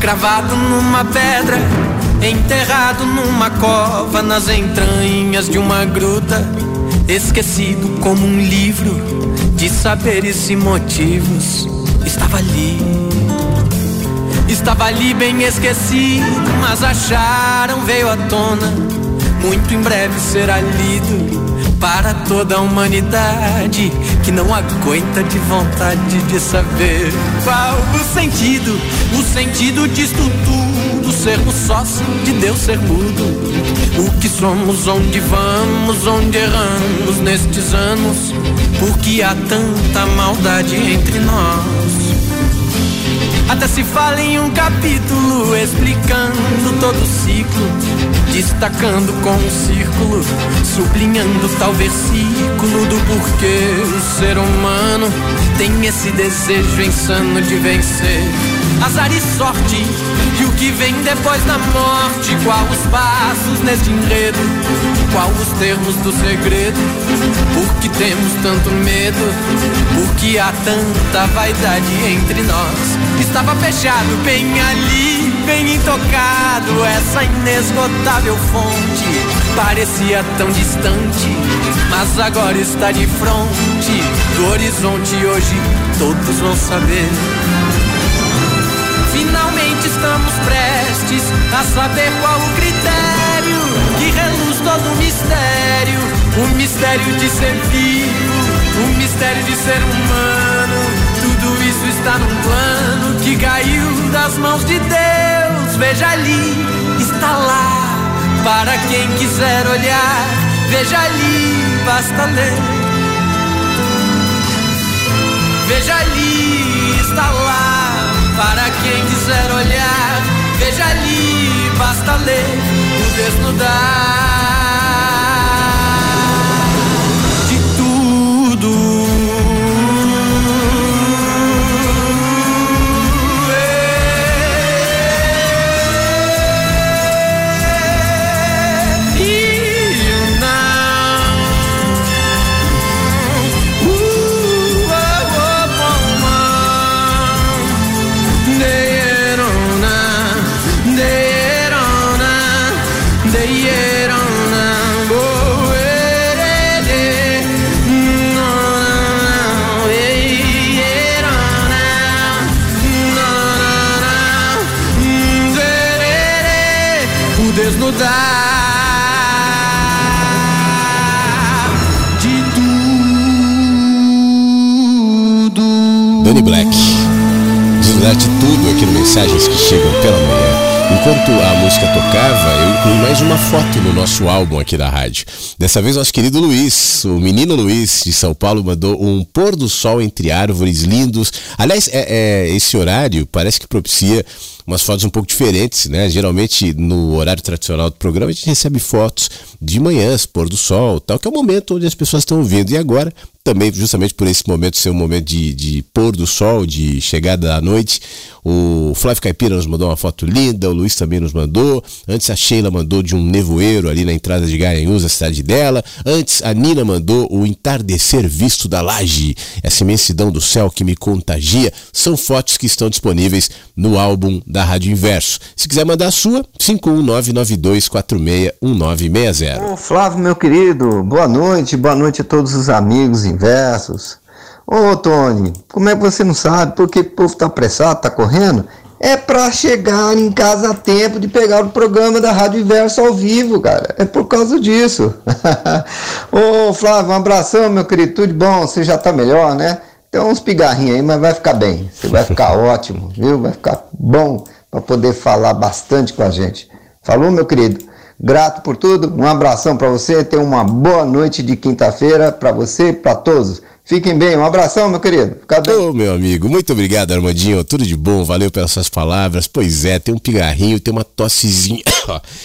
Cravado numa pedra, enterrado numa cova, nas entranhas de uma gruta, esquecido como um livro de saberes e motivos estava ali. Estava ali bem esquecido, mas acharam, veio à tona. Muito em breve será lido para toda a humanidade que não aguenta de vontade de saber qual o sentido, o sentido disto tudo, sermos sós de Deus ser mudo. O que somos, onde vamos, onde erramos nestes anos, porque há tanta maldade entre nós. Até se fala em um capítulo explicando todo o ciclo, destacando com um círculo, sublinhando tal versículo do porquê o ser humano tem esse desejo insano de vencer. Azar e sorte, e o que vem depois da morte? Qual os passos neste enredo? Qual os termos do segredo? Por que temos tanto medo? Por que há tanta vaidade entre nós? Estava fechado bem ali, bem intocado. Essa inesgotável fonte parecia tão distante, mas agora está de frente do horizonte. Hoje todos vão saber. Estamos prestes a saber qual o critério que reluz todo o mistério. O mistério de ser vivo, o mistério de ser humano. Tudo isso está num plano que caiu das mãos de Deus. Veja ali, está lá. Para quem quiser olhar, veja ali, basta ler. Veja ali, está lá. Para quem quiser olhar, veja ali, basta ler. O desnudar. Desnudar de tudo aqui no Mensagens que Chegam pela Manhã. Enquanto a música tocava, eu incluí mais uma foto no nosso álbum aqui da rádio. Dessa vez, nosso querido Luiz, o menino Luiz de São Paulo, mandou um pôr do sol entre árvores lindos. Aliás, é, é, esse horário parece que propicia umas fotos um pouco diferentes, né? Geralmente no horário tradicional do programa a gente recebe fotos de manhãs, pôr do sol, tal, que é o momento onde as pessoas estão ouvindo. E agora também justamente por esse momento ser um momento de, de pôr do sol, de chegada da noite. O Flávio Caipira nos mandou uma foto linda, o Luiz também nos mandou. Antes a Sheila mandou de um nevoeiro ali na entrada de Garanhuns, a cidade dela. Antes a Nina mandou o entardecer visto da laje, essa imensidão do céu que me contagia. São fotos que estão disponíveis no álbum da Rádio Inverso. Se quiser mandar a sua, 51992461960. Ô Flávio, meu querido, boa noite, boa noite a todos os amigos inversos. Ô Tony, como é que você não sabe por que o povo tá apressado, tá correndo? É para chegar em casa a tempo de pegar o programa da Rádio Inverso ao vivo, cara. É por causa disso. Ô Flávio, um abração, meu querido. Tudo bom? Você já tá melhor, né? Tem uns pigarrinhos aí, mas vai ficar bem. Você vai ficar ótimo, viu? Vai ficar bom para poder falar bastante com a gente. Falou, meu querido? Grato por tudo. Um abração para você. Tenha uma boa noite de quinta-feira para você e para todos. Fiquem bem, um abração, meu querido. Fica. Ô, meu amigo, muito obrigado, Armandinho. Tudo de bom, valeu pelas suas palavras. Pois é, tem um pigarrinho, tem uma tossezinha.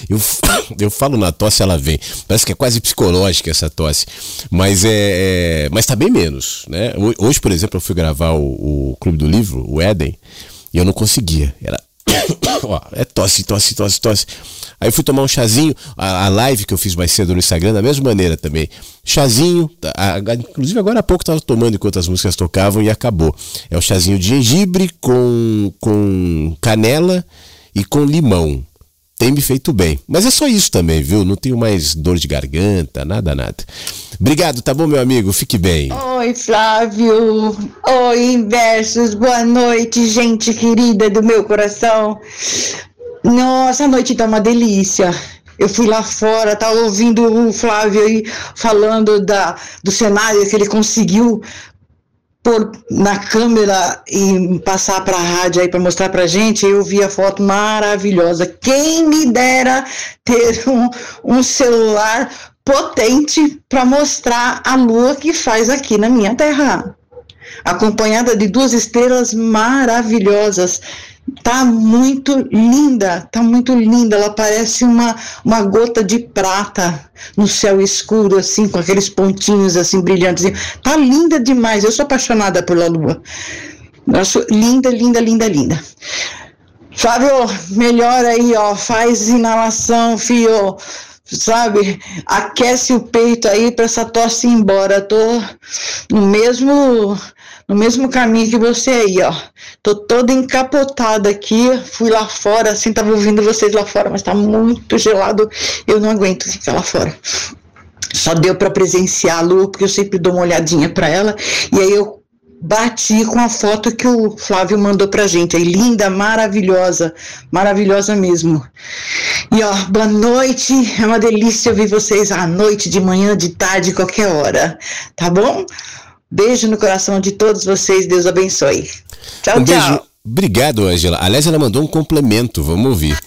Eu, eu falo na tosse, ela vem. Parece que é quase psicológica essa tosse. Mas é. é mas tá bem menos, né? Hoje, por exemplo, eu fui gravar o, o Clube do Livro, o Éden, e eu não conseguia. Era. É tosse, tosse, tosse, tosse. Aí fui tomar um chazinho, a, a, live que eu fiz mais cedo no Instagram, da mesma maneira também. Chazinho, a, a, inclusive agora há pouco estava tomando enquanto as músicas tocavam e acabou. É o chazinho de gengibre com, com canela e com limão. Tem me feito bem. Mas é só isso também, viu? Não tenho mais dor de garganta, nada, nada. Obrigado, tá bom, meu amigo? Fique bem. Oi, Flávio. Oi, Inversos. Boa noite, gente querida do meu coração. Nossa, a noite tá uma delícia. Eu fui lá fora, tava ouvindo o Flávio aí falando da, do cenário que ele conseguiu pôr na câmera e passar para a rádio aí para mostrar para gente. Eu vi a foto maravilhosa. Quem me dera ter um, um celular potente para mostrar a lua que faz aqui na minha terra, acompanhada de duas estrelas maravilhosas tá muito linda, tá muito linda. Ela parece uma, uma gota de prata no céu escuro, assim, com aqueles pontinhos assim brilhantes. Tá linda demais. Eu sou apaixonada pela lua. Acho linda, linda, linda, linda. Fábio, melhor aí, ó. Faz inalação, fio. Sabe? Aquece o peito aí para essa tosse ir embora. Tô no mesmo no mesmo caminho que você aí, ó. Tô toda encapotada aqui, fui lá fora, assim, tava ouvindo vocês lá fora, mas tá muito gelado, eu não aguento ficar lá fora. Só deu para presenciar a lua, porque eu sempre dou uma olhadinha para ela, e aí eu bati com a foto que o Flávio mandou pra gente. Aí, linda, maravilhosa, maravilhosa mesmo. E ó, boa noite, é uma delícia ouvir vocês à noite, de manhã, de tarde, qualquer hora, tá bom? Beijo no coração de todos vocês, Deus abençoe. Tchau, um tchau. Beijo. Obrigado, Angela. Aliás, ela mandou um complemento, vamos ouvir.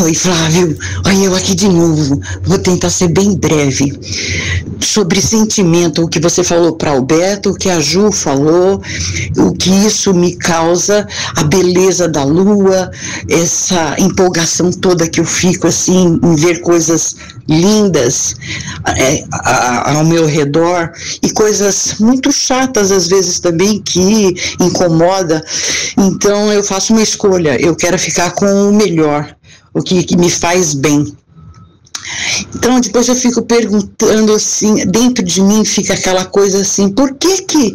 Oi, Flávio. Oi, eu aqui de novo. Vou tentar ser bem breve. Sobre sentimento, o que você falou para Alberto, o que a Ju falou, o que isso me causa, a beleza da lua, essa empolgação toda que eu fico assim em ver coisas lindas é, a, ao meu redor e coisas muito chatas às vezes também que incomoda. Então eu faço uma escolha. Eu quero ficar com o melhor o que, que me faz bem. Então depois eu fico perguntando assim, dentro de mim fica aquela coisa assim, por que que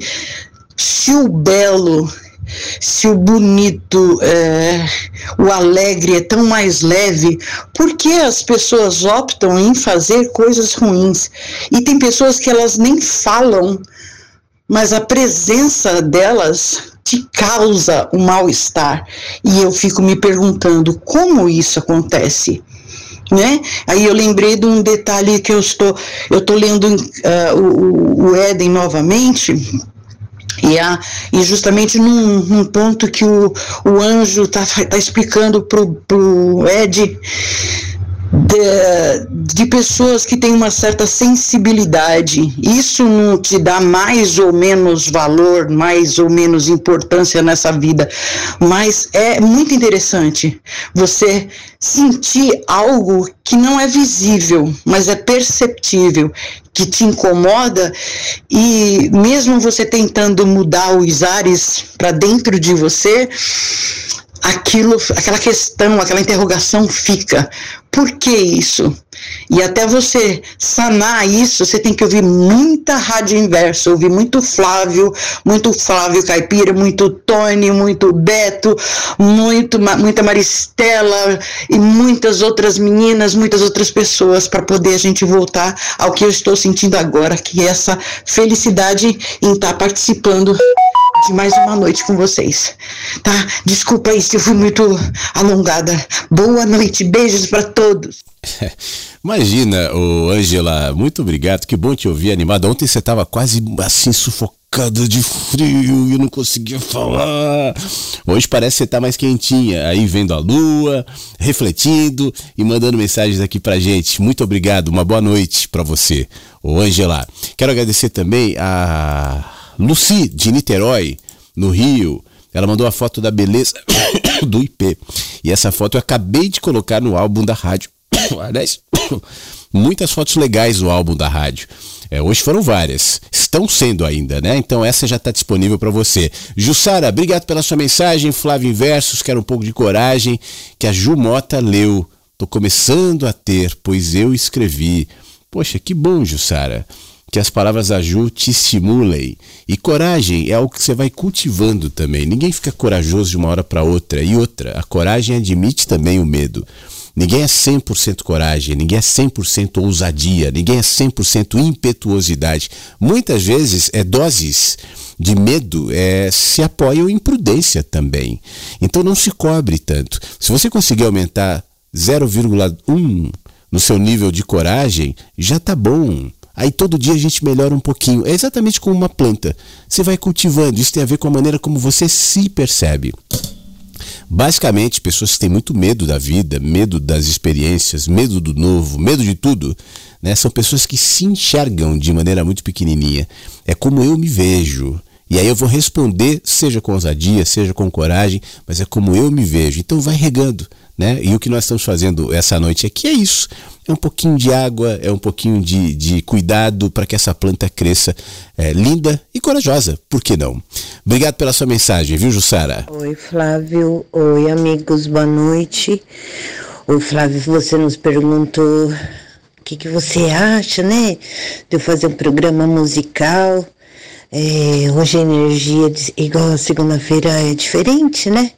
se o belo, se o bonito, é, o alegre é tão mais leve, por que as pessoas optam em fazer coisas ruins? E tem pessoas que elas nem falam, mas a presença delas te causa um mal-estar. E eu fico me perguntando como isso acontece. Né? Aí eu lembrei de um detalhe que eu estou, eu estou lendo uh, o, o Éden novamente, E, a, e justamente num, num ponto que o, o anjo está tá explicando para o Ed de, de, pessoas que têm uma certa sensibilidade. Isso não te dá mais ou menos valor, mais ou menos importância nessa vida, mas é muito interessante você sentir algo que não é visível, mas é perceptível, que te incomoda e mesmo você tentando mudar os ares para dentro de você, aquilo, aquela questão, aquela interrogação fica. Por que isso? E até você sanar isso, você tem que ouvir muita rádio inversa, ouvir muito Flávio, muito Flávio Caipira, muito Tony, muito Beto, muito, muita Maristela e muitas outras meninas, muitas outras pessoas para poder a gente voltar ao que eu estou sentindo agora, que é essa felicidade em estar tá participando de mais uma noite com vocês, tá? Desculpa aí se eu fui muito alongada. Boa noite, beijos para todos. Imagina, ô Angela, muito obrigado, que bom te ouvir animada. Ontem você tava quase assim sufocada de frio e eu não conseguia falar. Hoje parece que você tá mais quentinha, aí vendo a lua, refletindo e mandando mensagens aqui pra gente. Muito obrigado, uma boa noite para você, ô Angela. Quero agradecer também a Luci, de Niterói, no Rio. Ela mandou a foto da beleza do IP. E essa foto eu acabei de colocar no álbum da rádio. Aliás, muitas fotos legais no álbum da rádio. É, hoje foram várias. Estão sendo ainda, né? Então essa já está disponível para você. Jussara, obrigado pela sua mensagem. Flávio Inversos, quero um pouco de coragem. Que a Ju Mota leu. Tô começando a ter, pois eu escrevi. Poxa, que bom, Jussara que as palavras da Ju te estimulem. E coragem é algo que você vai cultivando também. Ninguém fica corajoso de uma hora para outra. E outra, a coragem admite também o medo. Ninguém é 100% coragem, ninguém é 100% ousadia, ninguém é 100% impetuosidade. Muitas vezes é doses de medo é, se apoiam em prudência também. Então não se cobre tanto. Se você conseguir aumentar 0,1 no seu nível de coragem, já tá bom. Aí todo dia a gente melhora um pouquinho. É exatamente como uma planta. Você vai cultivando. Isso tem a ver com a maneira como você se percebe. Basicamente, pessoas que têm muito medo da vida, medo das experiências, medo do novo, medo de tudo, né? são pessoas que se enxergam de maneira muito pequenininha. É como eu me vejo. E aí eu vou responder, seja com ousadia, seja com coragem, mas é como eu me vejo. Então vai regando. Né? E o que nós estamos fazendo essa noite aqui é isso. É um pouquinho de água, é um pouquinho de, de cuidado para que essa planta cresça é, linda e corajosa. Por que não? Obrigado pela sua mensagem, viu, Jussara? Oi, Flávio. Oi, amigos. Boa noite. Oi, Flávio, você nos perguntou o que, que você acha, né? De eu fazer um programa musical. É, hoje a energia, igual a segunda-feira, é diferente, né?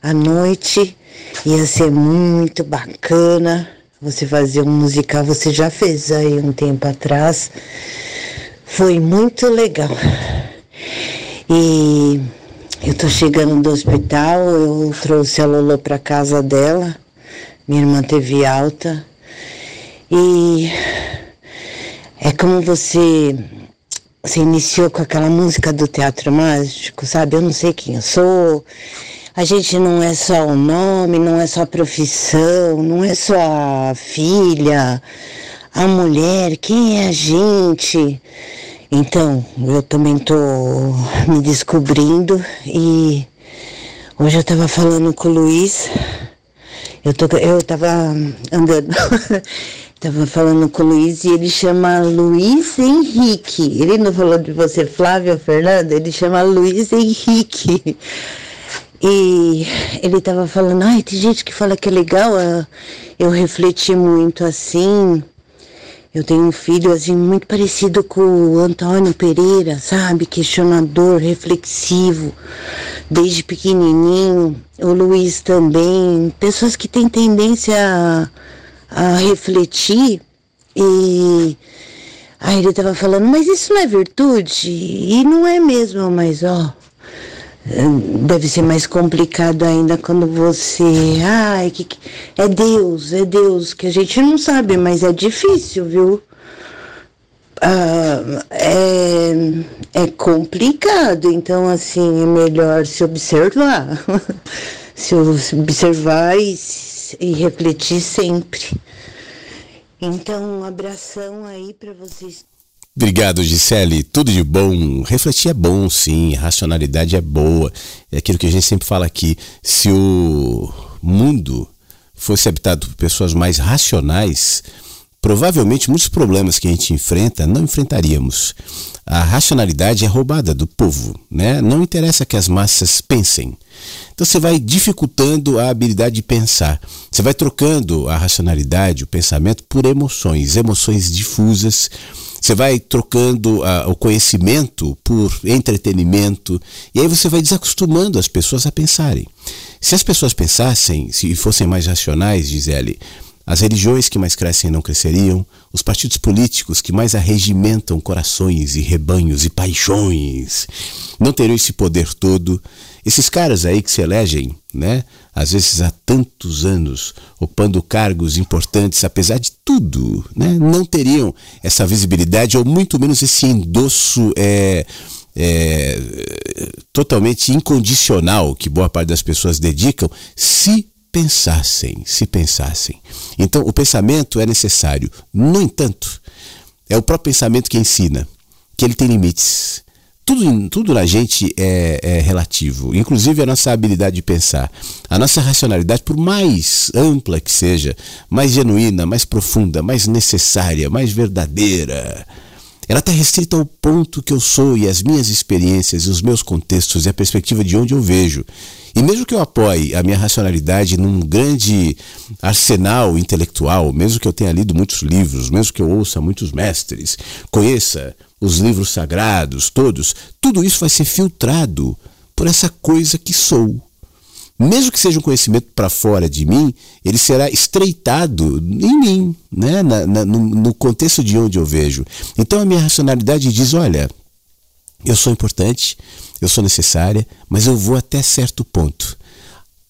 À noite Ia ser muito bacana você fazer um musical. Você já fez aí um tempo atrás. Foi muito legal. E eu tô chegando do hospital, eu trouxe a Lolo para casa dela. Minha irmã teve alta. E é como você você iniciou com aquela música do Teatro Mágico, sabe? Eu não sei quem eu sou, a gente não é só o nome, não é só a profissão, não é só a filha, a mulher, quem é a gente. Então, eu também tô me descobrindo e hoje eu tava falando com o Luiz, eu, tô, eu tava andando, tava falando com o Luiz e ele chama Luiz Henrique. Ele não falou de você, Flávia Fernanda, ele chama Luiz Henrique. E ele estava falando, ai, tem gente que fala que é legal. Eu refleti muito assim. Eu tenho um filho assim muito parecido com o Antônio Pereira, sabe? Questionador, reflexivo, desde pequenininho. O Luiz também. Pessoas que têm tendência a, a refletir e aí ele estava falando, mas isso não é virtude? E não é mesmo, mas ó, deve ser mais complicado ainda quando você. Ai, que, é Deus, é Deus, que a gente não sabe, mas é difícil, viu? ah, é, é complicado, então assim é melhor se observar, se observar e, e refletir sempre. Então, um abração aí para vocês. Obrigado, Gisele. Tudo de bom. Refletir é bom, sim. Racionalidade é boa. É aquilo que a gente sempre fala aqui. Se o mundo fosse habitado por pessoas mais racionais, provavelmente muitos problemas que a gente enfrenta não enfrentaríamos. A racionalidade é roubada do povo, né? Não interessa que as massas pensem. Então você vai dificultando a habilidade de pensar. Você vai trocando a racionalidade, o pensamento por emoções, emoções difusas. Você vai trocando uh, o conhecimento por entretenimento e aí você vai desacostumando as pessoas a pensarem. Se as pessoas pensassem, se fossem mais racionais, Gisele, as religiões que mais crescem não cresceriam, os partidos políticos que mais arregimentam corações e rebanhos e paixões não teriam esse poder todo. Esses caras aí que se elegem, né, às vezes há tantos anos, ocupando cargos importantes, apesar de tudo, né, não teriam essa visibilidade ou muito menos esse endosso é, é, totalmente incondicional que boa parte das pessoas dedicam, se pensassem, se pensassem. Então, o pensamento é necessário. No entanto, é o próprio pensamento que ensina que ele tem limites. Tudo, tudo na gente é, é, relativo, inclusive a nossa habilidade de pensar. A nossa racionalidade, por mais ampla que seja, mais genuína, mais profunda, mais necessária, mais verdadeira, ela está restrita ao ponto que eu sou e as minhas experiências, os meus contextos e a perspectiva de onde eu vejo. E mesmo que eu apoie a minha racionalidade num grande arsenal intelectual, mesmo que eu tenha lido muitos livros, mesmo que eu ouça muitos mestres, conheça os livros sagrados, todos, tudo isso vai ser filtrado por essa coisa que sou. Mesmo que seja um conhecimento para fora de mim, ele será estreitado em mim, né? Na, na, no, no contexto de onde eu vejo. Então a minha racionalidade diz: olha, eu sou importante, eu sou necessária, mas eu vou até certo ponto.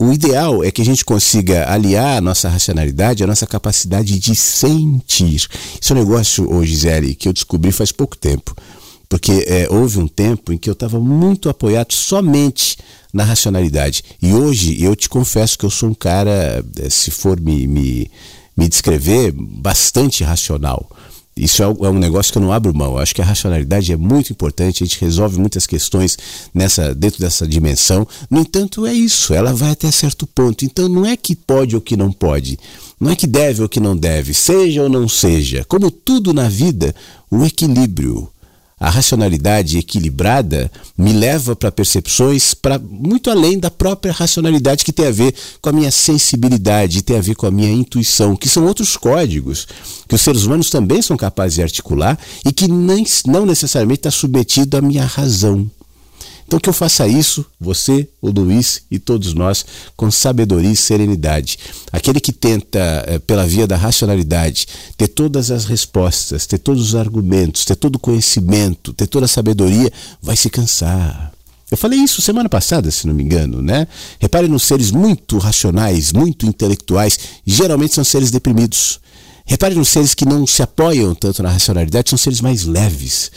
O ideal é que a gente consiga aliar a nossa racionalidade à nossa capacidade de sentir. Isso é um negócio, ô Gisele, que eu descobri faz pouco tempo. Porque é, houve um tempo em que eu estava muito apoiado somente na racionalidade. E hoje eu te confesso que eu sou um cara, é, se for me, me, me descrever, bastante racional. Isso é, é um negócio que eu não abro mão. Eu acho que a racionalidade é muito importante, a gente resolve muitas questões nessa dentro dessa dimensão. No entanto, é isso, ela vai até certo ponto. Então não é que pode ou que não pode, não é que deve ou que não deve, seja ou não seja. Como tudo na vida, o equilíbrio a racionalidade equilibrada me leva para percepções para muito além da própria racionalidade que tem a ver com a minha sensibilidade, tem a ver com a minha intuição, que são outros códigos que os seres humanos também são capazes de articular e que nem, não necessariamente está submetido à minha razão. Então que eu faça isso, você, o Luiz e todos nós, com sabedoria e serenidade. Aquele que tenta, eh, pela via da racionalidade, ter todas as respostas, ter todos os argumentos, ter todo o conhecimento, ter toda a sabedoria, vai se cansar. Eu falei isso semana passada, se não me engano, né? Repare nos seres muito racionais, muito intelectuais, geralmente são seres deprimidos. Repare nos seres que não se apoiam tanto na racionalidade, são seres mais leves.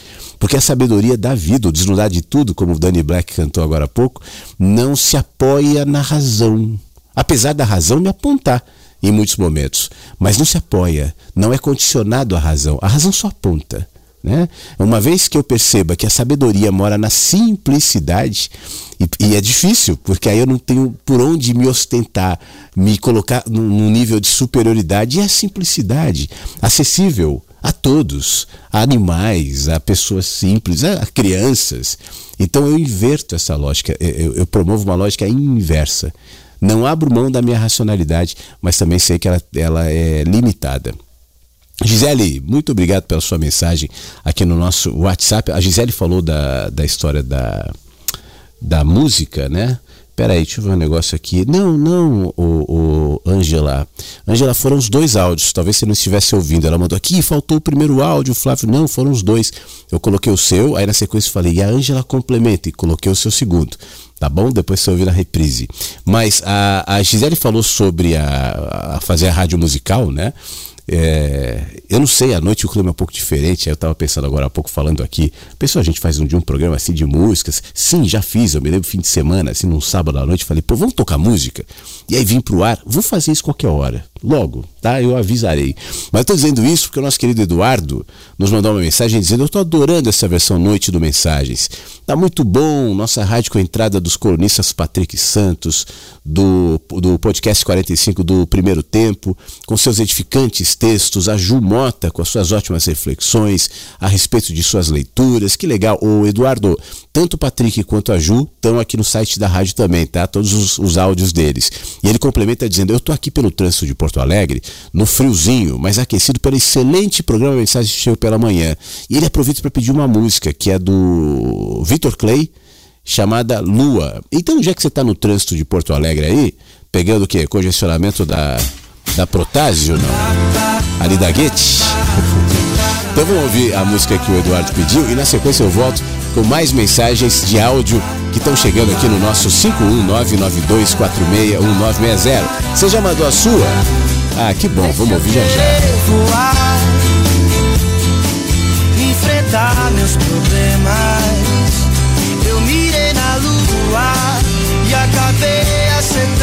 Porque a sabedoria da vida, o desnudar de tudo, como o Danny Black cantou agora há pouco, não se apoia na razão. Apesar da razão me apontar em muitos momentos, mas não se apoia, não é condicionado à razão. A razão só aponta. Né? Uma vez que eu perceba que a sabedoria mora na simplicidade, e, e, é difícil, porque aí eu não tenho por onde me ostentar, me colocar num nível de superioridade, e a simplicidade, acessível a todos, a animais, a pessoas simples, a, crianças. Então eu inverto essa lógica, eu, eu promovo uma lógica inversa. Não abro mão da minha racionalidade, mas também sei que ela, ela é limitada. Gisele, muito obrigado pela sua mensagem aqui no nosso WhatsApp. A Gisele falou da, da história da, da música, né? Peraí, deixa eu ver um negócio aqui. Não, não, o, o Angela. Angela, foram os dois áudios. Talvez você não estivesse ouvindo. Ela mandou aqui, faltou o primeiro áudio, Flávio. Não, foram os dois. Eu coloquei o seu, aí na sequência falei, e a Angela complementa, e coloquei o seu segundo. Tá bom? Depois você ouvir na reprise. Mas a, a Gisele falou sobre a, a fazer a rádio musical, né? É, eu não sei, à noite o clima é um pouco diferente. Eu estava pensando agora há pouco, falando aqui. Pessoal, a gente faz um dia um programa assim de músicas. Sim, já fiz. Eu me lembro fim de semana, assim, num sábado à noite, falei, pô, vamos tocar música? E aí vim pro ar, vou fazer isso qualquer hora. Logo, tá? Eu avisarei. Mas eu tô dizendo isso porque o nosso querido Eduardo nos mandou uma mensagem dizendo: Eu tô adorando essa versão noite do Mensagens. Tá muito bom. Nossa rádio com a entrada dos colunistas Patrick Santos, do, do podcast 45 do Primeiro Tempo, com seus edificantes textos, a Ju Mota com as suas ótimas reflexões a respeito de suas leituras. Que legal. O Eduardo, tanto o Patrick quanto a Ju estão aqui no site da rádio também, tá? Todos os, os áudios deles. E ele complementa dizendo: Eu tô aqui pelo trânsito de Porto Alegre, no friozinho, mas aquecido pelo excelente programa Mensagem Cheio pela Manhã. E ele aproveita para pedir uma música que é do Vitor Clay chamada Lua. Então, já que você está no trânsito de Porto Alegre aí, pegando o quê? Congestionamento da, da Protásio, não? Ali da Guete? Então vamos ouvir a música que o Eduardo pediu e na sequência eu volto com mais mensagens de áudio que estão chegando aqui no nosso 51992461960. Você já mandou a sua? Ah, que bom, vamos ouvir já já. meus problemas e acabei acertando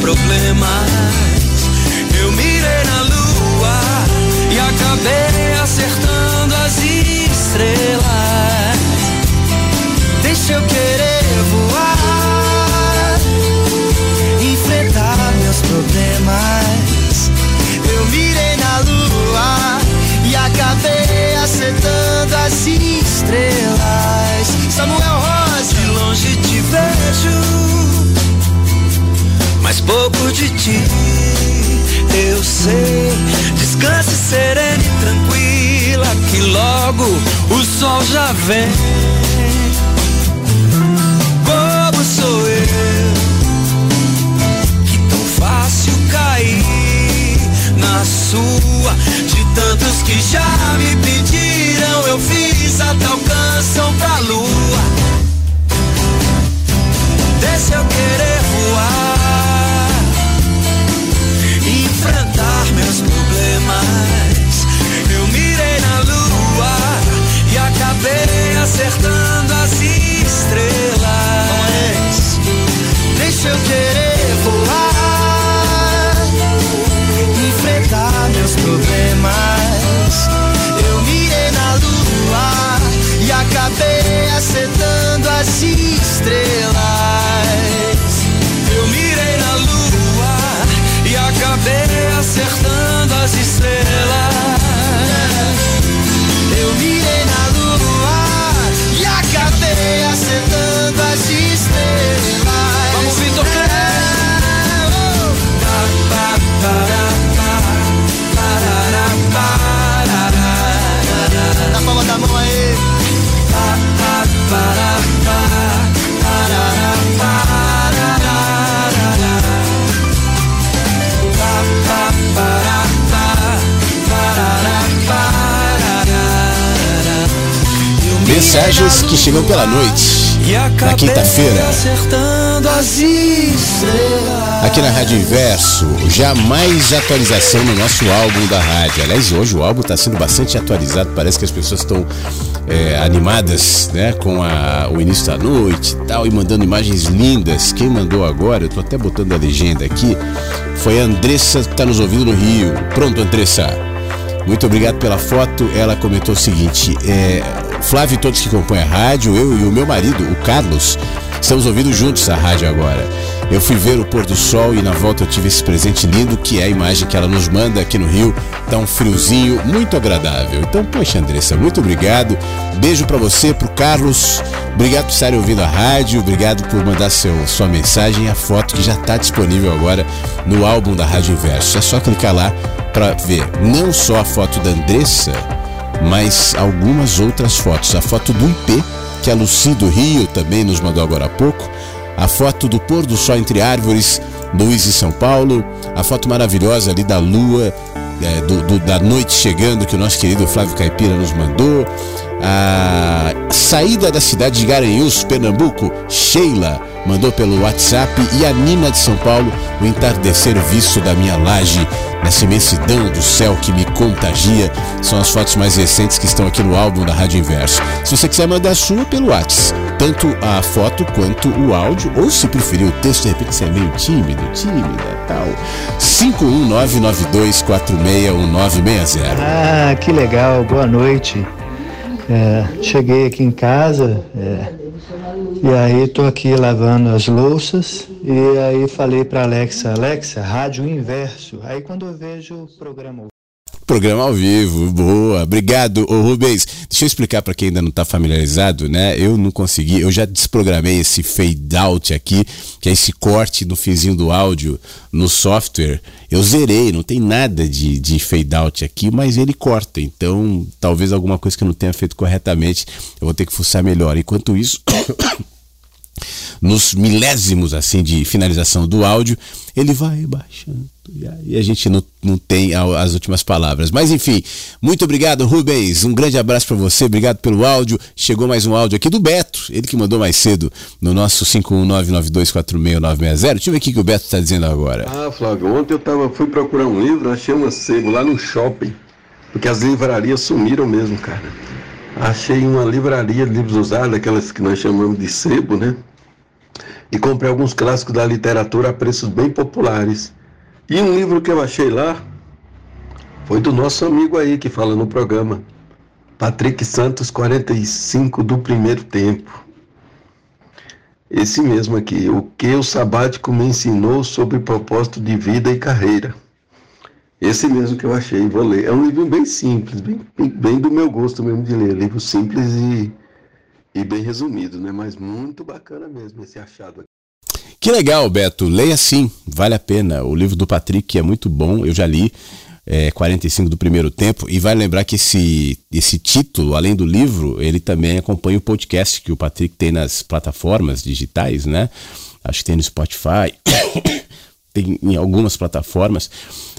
Problemas. Eu mirei na lua e acabei logo o sol já vem. Bobo sou eu fácil cair na sua. De tantos que já me pediram, eu fiz até alcançam pra lua. Acertando as estrelas. Deixa eu querer Mensagens que chegam pela noite, na quinta-feira. Aqui na Rádio Inverso, já mais atualização no nosso álbum da rádio. Aliás, hoje o álbum está sendo bastante atualizado, parece que as pessoas estão é, animadas né, com a, o início da noite e tal, e mandando imagens lindas. Quem mandou agora, eu estou até botando a legenda aqui, foi a Andressa, que está nos ouvindo no Rio. Pronto, Andressa. Muito obrigado pela foto. Ela comentou o seguinte: é, Flávio e todos que compõem a rádio, eu e o meu marido, o Carlos, Estamos ouvindo juntos a rádio agora. Eu fui ver o pôr do sol e na volta eu tive esse presente lindo que é a imagem que ela nos manda aqui no Rio. Tá um friozinho muito agradável. Então, poxa, Andressa, muito obrigado. Beijo para você, pro Carlos. Obrigado por estarem ouvindo a rádio. Obrigado por mandar seu, sua mensagem e a foto que já está disponível agora no álbum da Rádio Inverso. É só clicar lá para ver não só a foto da Andressa, mas algumas outras fotos. A foto do IP, que a Luci do Rio também nos mandou agora há pouco. A foto do pôr do sol entre árvores, Luiz e São Paulo, a foto maravilhosa ali da lua, é, do, do, da noite chegando que o nosso querido Flávio Caipira nos mandou, a saída da cidade de Garanhuns, Pernambuco, Sheila mandou pelo WhatsApp e a Nina de São Paulo, o entardecer visto da minha laje, nessa imensidão do céu que me contagia. São as fotos mais recentes que estão aqui no álbum da Rádio Inverso. Se você quiser mandar sua pelo WhatsApp, tanto a foto quanto o áudio, ou se preferir o texto, de repente você é meio tímido, tímida, tal. 51992461960. Ah, que legal, boa noite. É, cheguei aqui em casa é, e aí tô aqui lavando as louças e aí falei para Alexa, Alexa, rádio inverso. Aí quando eu vejo o programa Programa ao vivo, boa. Obrigado, ô Rubens. Deixa eu explicar para quem ainda não está familiarizado, né? Eu não consegui, eu já desprogramei esse fade out aqui, que é esse corte no finzinho do áudio no software. Eu zerei, não tem nada de, de fade out aqui, mas ele corta. Então, talvez alguma coisa que eu não tenha feito corretamente, eu vou ter que fuçar melhor. Enquanto isso. nos milésimos assim de finalização do áudio, ele vai baixando e a gente não, não tem as últimas palavras. Mas enfim, muito obrigado, Rubens. Um grande abraço para você, obrigado pelo áudio. Chegou mais um áudio aqui do Beto, ele que mandou mais cedo no nosso 51992469960. Deixa eu ver o que o Beto está dizendo agora. Ah, Flávio, ontem eu tava, fui procurar um livro, achei uma sebo lá no shopping, porque as livrarias sumiram mesmo, cara. Achei uma livraria de livros usados, aquelas que nós chamamos de sebo, né? E comprei alguns clássicos da literatura a preços bem populares. E um livro que eu achei lá foi do nosso amigo aí que fala no programa, Patrick Santos, 45 do primeiro tempo. Esse mesmo aqui, o que o sabático me ensinou sobre propósito de vida e carreira. Esse mesmo que eu achei, vou ler. É um livro bem simples, bem, bem do meu gosto mesmo de ler. Livro simples e, e bem resumido, né? Mas muito bacana mesmo esse achado aqui. Que legal, Beto. Leia sim, vale a pena. O livro do Patrick é muito bom, eu já li. É, 45 do primeiro tempo e vai lembrar que esse, esse título, além do livro, ele também acompanha o podcast que o Patrick tem nas plataformas digitais, né? Acho que tem no Spotify, tem em algumas plataformas.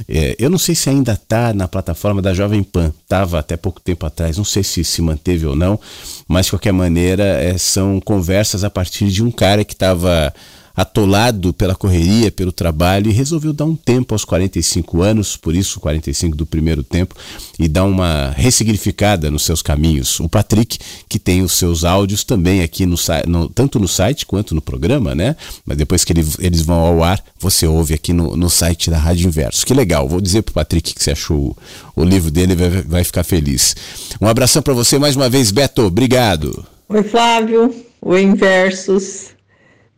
É, eu não sei se ainda está na plataforma da Jovem Pan, estava até pouco tempo atrás, não sei se se manteve ou não, mas de qualquer maneira é, são conversas a partir de um cara que estava atolado pela correria, pelo trabalho e resolveu dar um tempo aos 45 anos, por isso 45 do primeiro tempo, e dar uma ressignificada nos seus caminhos. O Patrick, que tem os seus áudios também aqui no, no tanto no site quanto no programa, né? Mas depois que ele, eles vão ao ar, você ouve aqui no, no site da Rádio Inverso. Que legal. Vou dizer pro Patrick que você achou o, o livro dele, vai, vai ficar feliz. Um abração para você mais uma vez, Beto. Obrigado. Oi, Flávio. Oi, Inversos.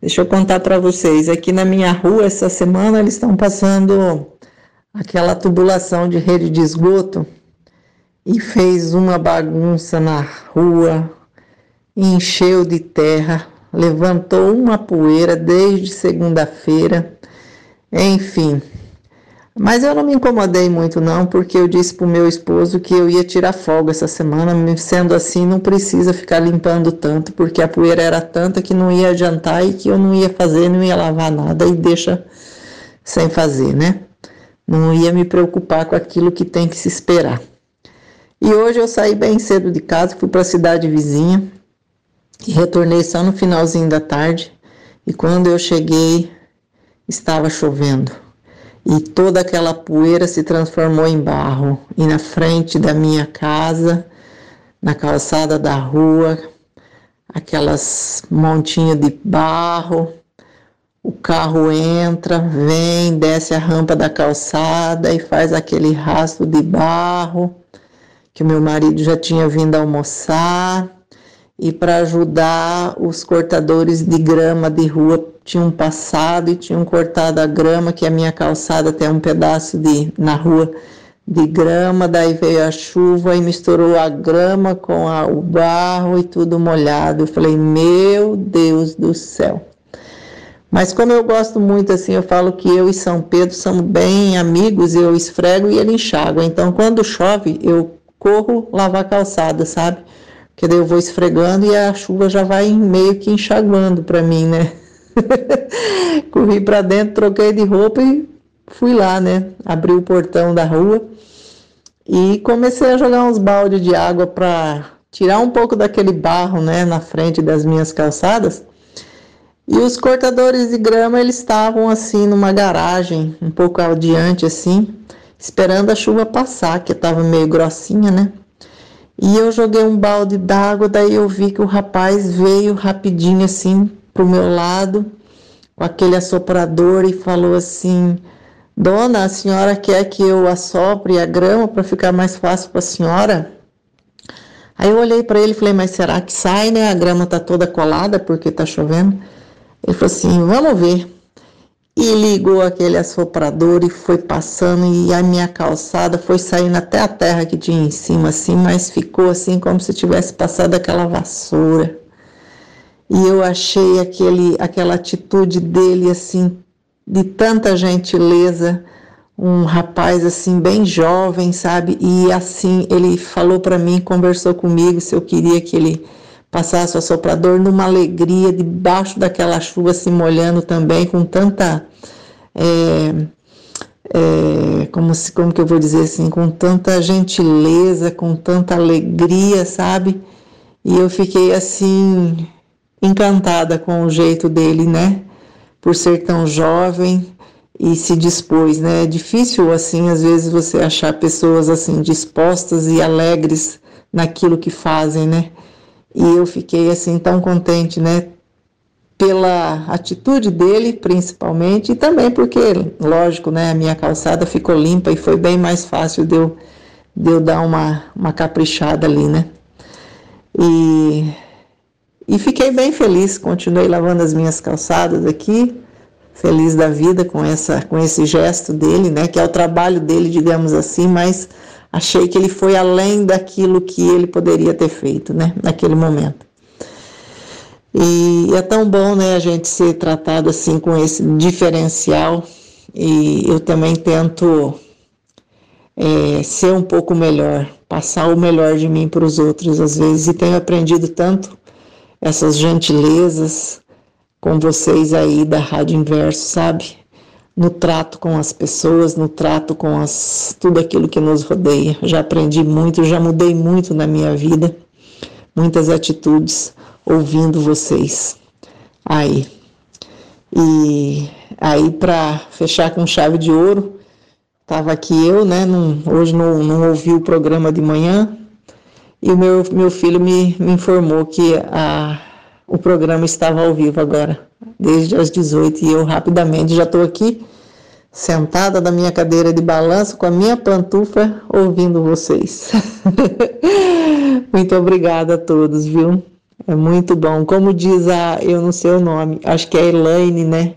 Deixa eu contar para vocês. Aqui na minha rua, essa semana, eles estão passando aquela tubulação de rede de esgoto e fez uma bagunça na rua, encheu de terra, levantou uma poeira desde segunda-feira. Enfim, mas eu não me incomodei muito não, porque eu disse pro meu esposo que eu ia tirar folga essa semana, sendo assim não precisa ficar limpando tanto, porque a poeira era tanta que não ia adiantar e que eu não ia fazer, não ia lavar nada e deixa sem fazer, né? Não ia me preocupar com aquilo que tem que se esperar. E hoje eu saí bem cedo de casa, fui para a cidade vizinha e retornei só no finalzinho da tarde. E quando eu cheguei, estava chovendo e toda aquela poeira se transformou em barro. E na frente da minha casa, na calçada da rua, aquelas montinhas de barro. O carro entra, vem, desce a rampa da calçada e faz aquele rastro de barro que o meu marido já tinha vindo almoçar e para ajudar os cortadores de grama de rua tinham passado e tinham cortado a grama, que a minha calçada tem um pedaço de na rua de grama, daí veio a chuva e misturou a grama com a, o barro e tudo molhado. Eu falei, meu Deus do céu. Mas como eu gosto muito assim, eu falo que eu e São Pedro somos bem amigos, eu esfrego e ele enxágua. Então quando chove, eu corro lavar calçada, sabe? Porque daí eu vou esfregando e a chuva já vai meio que enxaguando para mim, né? Corri para dentro, troquei de roupa e fui lá, né? Abri o portão da rua e comecei a jogar uns baldes de água para tirar um pouco daquele barro, né, na frente das minhas calçadas. E os cortadores de grama, eles estavam assim numa garagem, um pouco adiante assim, esperando a chuva passar, que estava meio grossinha, né? E eu joguei um balde d'água, daí eu vi que o rapaz veio rapidinho assim pro meu lado, com aquele assoprador e falou assim: Dona, a senhora quer que eu assopre a grama para ficar mais fácil para a senhora? Aí eu olhei para ele e falei: Mas será que sai, né? A grama tá toda colada porque tá chovendo. Ele falou assim: Vamos ver. E ligou aquele assoprador e foi passando, e a minha calçada foi saindo até a terra que tinha em cima, assim, mas ficou assim como se tivesse passado aquela vassoura. E eu achei aquele, aquela atitude dele assim de tanta gentileza, um rapaz assim bem jovem, sabe? E assim ele falou para mim, conversou comigo se eu queria que ele passasse o assoprador numa alegria debaixo daquela chuva se molhando também com tanta é, é, como se como que eu vou dizer assim, com tanta gentileza, com tanta alegria, sabe? E eu fiquei assim encantada com o jeito dele, né? por ser tão jovem e se dispôs, né? É difícil assim, às vezes você achar pessoas assim dispostas e alegres naquilo que fazem, né? E eu fiquei assim tão contente, né? Pela atitude dele, principalmente, e também porque, lógico, né? A minha calçada ficou limpa e foi bem mais fácil de eu, de eu dar uma, uma caprichada ali, né? E e fiquei bem feliz, continuei lavando as minhas calçadas aqui, feliz da vida com, essa, com esse gesto dele, né, que é o trabalho dele, digamos assim, mas achei que ele foi além daquilo que ele poderia ter feito, né, naquele momento. E é tão bom, né, a gente ser tratado assim com esse diferencial e eu também tento é, ser um pouco melhor, passar o melhor de mim para os outros às vezes e tenho aprendido tanto essas gentilezas com vocês aí da Rádio Inverso, sabe? No trato com as pessoas, no trato com as, tudo aquilo que nos rodeia. Já aprendi muito, já mudei muito na minha vida, muitas atitudes ouvindo vocês aí. E aí, para fechar com chave de ouro, estava aqui eu, né? Não, hoje não, não ouvi o programa de manhã, e o meu, meu filho me, me informou que a, o programa estava ao vivo agora, desde as 18 e eu rapidamente já estou aqui sentada na minha cadeira de balanço com a minha pantufa ouvindo vocês. muito obrigada a todos, viu? É muito bom. Como diz a, eu não sei o nome, acho que é a Elaine, né?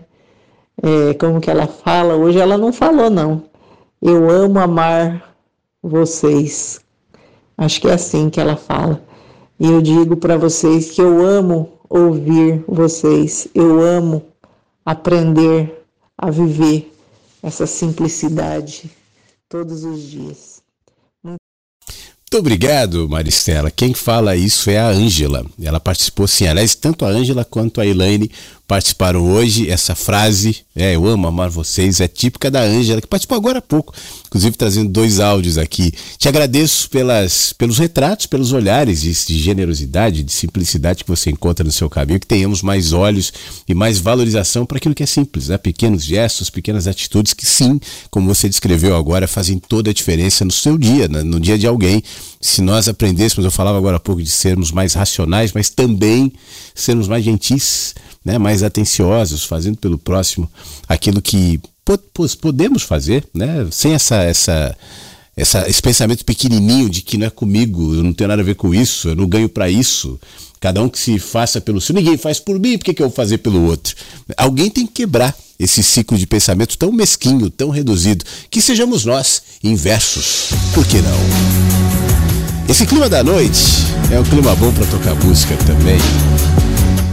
É, como que ela fala? Hoje ela não falou, não. Eu amo amar vocês. Acho que é assim que ela fala. E eu digo para vocês que eu amo ouvir vocês, eu amo aprender a viver essa simplicidade todos os dias. Muito obrigado, Maristela. Quem fala isso é a Ângela. Ela participou sim, aliás, tanto a Ângela quanto a Elaine participaram hoje. Essa frase, é, eu amo amar vocês, é típica da Ângela, que participou agora há pouco, inclusive trazendo dois áudios aqui. Te agradeço pelas, pelos retratos, pelos olhares de, de generosidade, de simplicidade que você encontra no seu caminho, que tenhamos mais olhos e mais valorização para aquilo que é simples, né? Pequenos gestos, pequenas atitudes que sim, como você descreveu agora, fazem toda a diferença no seu dia, no dia de alguém. Se nós aprendêssemos, eu falava agora há pouco de sermos mais racionais, mas também sermos mais gentis, né, mais atenciosos, fazendo pelo próximo aquilo que podemos fazer, né, sem essa, essa, essa, esse pensamento pequenininho de que não é comigo, eu não tenho nada a ver com isso, eu não ganho para isso. Cada um que se faça pelo seu. Ninguém faz por mim, por que, que eu vou fazer pelo outro? Alguém tem que quebrar esse ciclo de pensamento tão mesquinho, tão reduzido. Que sejamos nós inversos. Por que não? Esse clima da noite é um clima bom para tocar música também.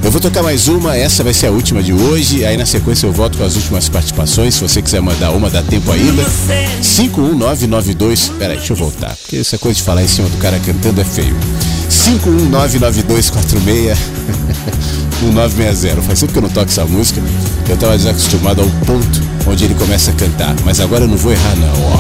Eu vou tocar mais uma, essa vai ser a última de hoje. Aí na sequência eu volto com as últimas participações. Se você quiser mandar uma, dá tempo ainda. 51992. Peraí, deixa eu voltar. Porque essa coisa de falar em cima do cara cantando é feio. 5199246 1960. Faz tempo que eu não toco essa música. Eu tava desacostumado ao ponto onde ele começa a cantar. Mas agora eu não vou errar não, ó.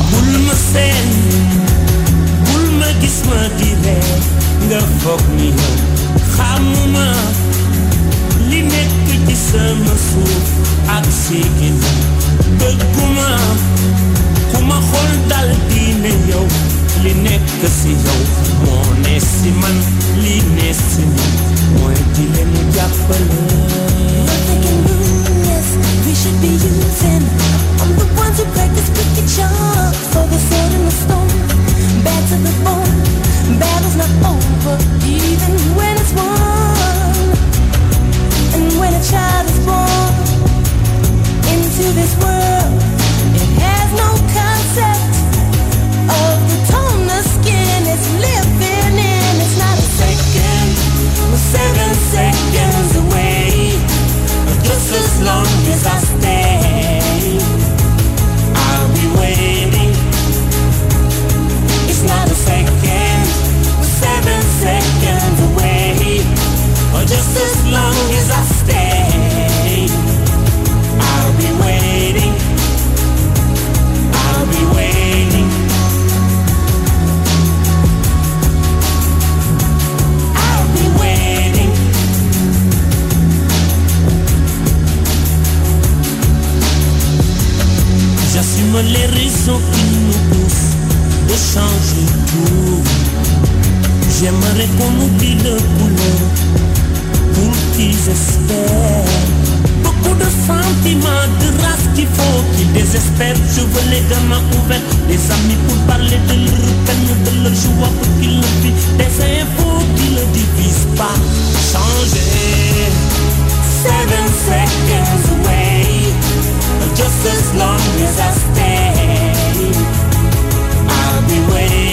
We should be using I'm the ones who practice wicked charms For the to the bone Battle's not over Even when it's won just as long as I Les raisons qui nous poussent de changer tout. J'aimerais qu'on oublie le couleur pour qu'ils espèrent. Beaucoup de sentiments, de race qu'il faut qu'ils désespèrent. Je veux les gamins ouverts, les amis pour parler de leur peine, de leur joie pour qu'ils le vivent. Des infos qui ne divisent pas. Changer. Seven seconds away, just as long as I stay, I'll be waiting.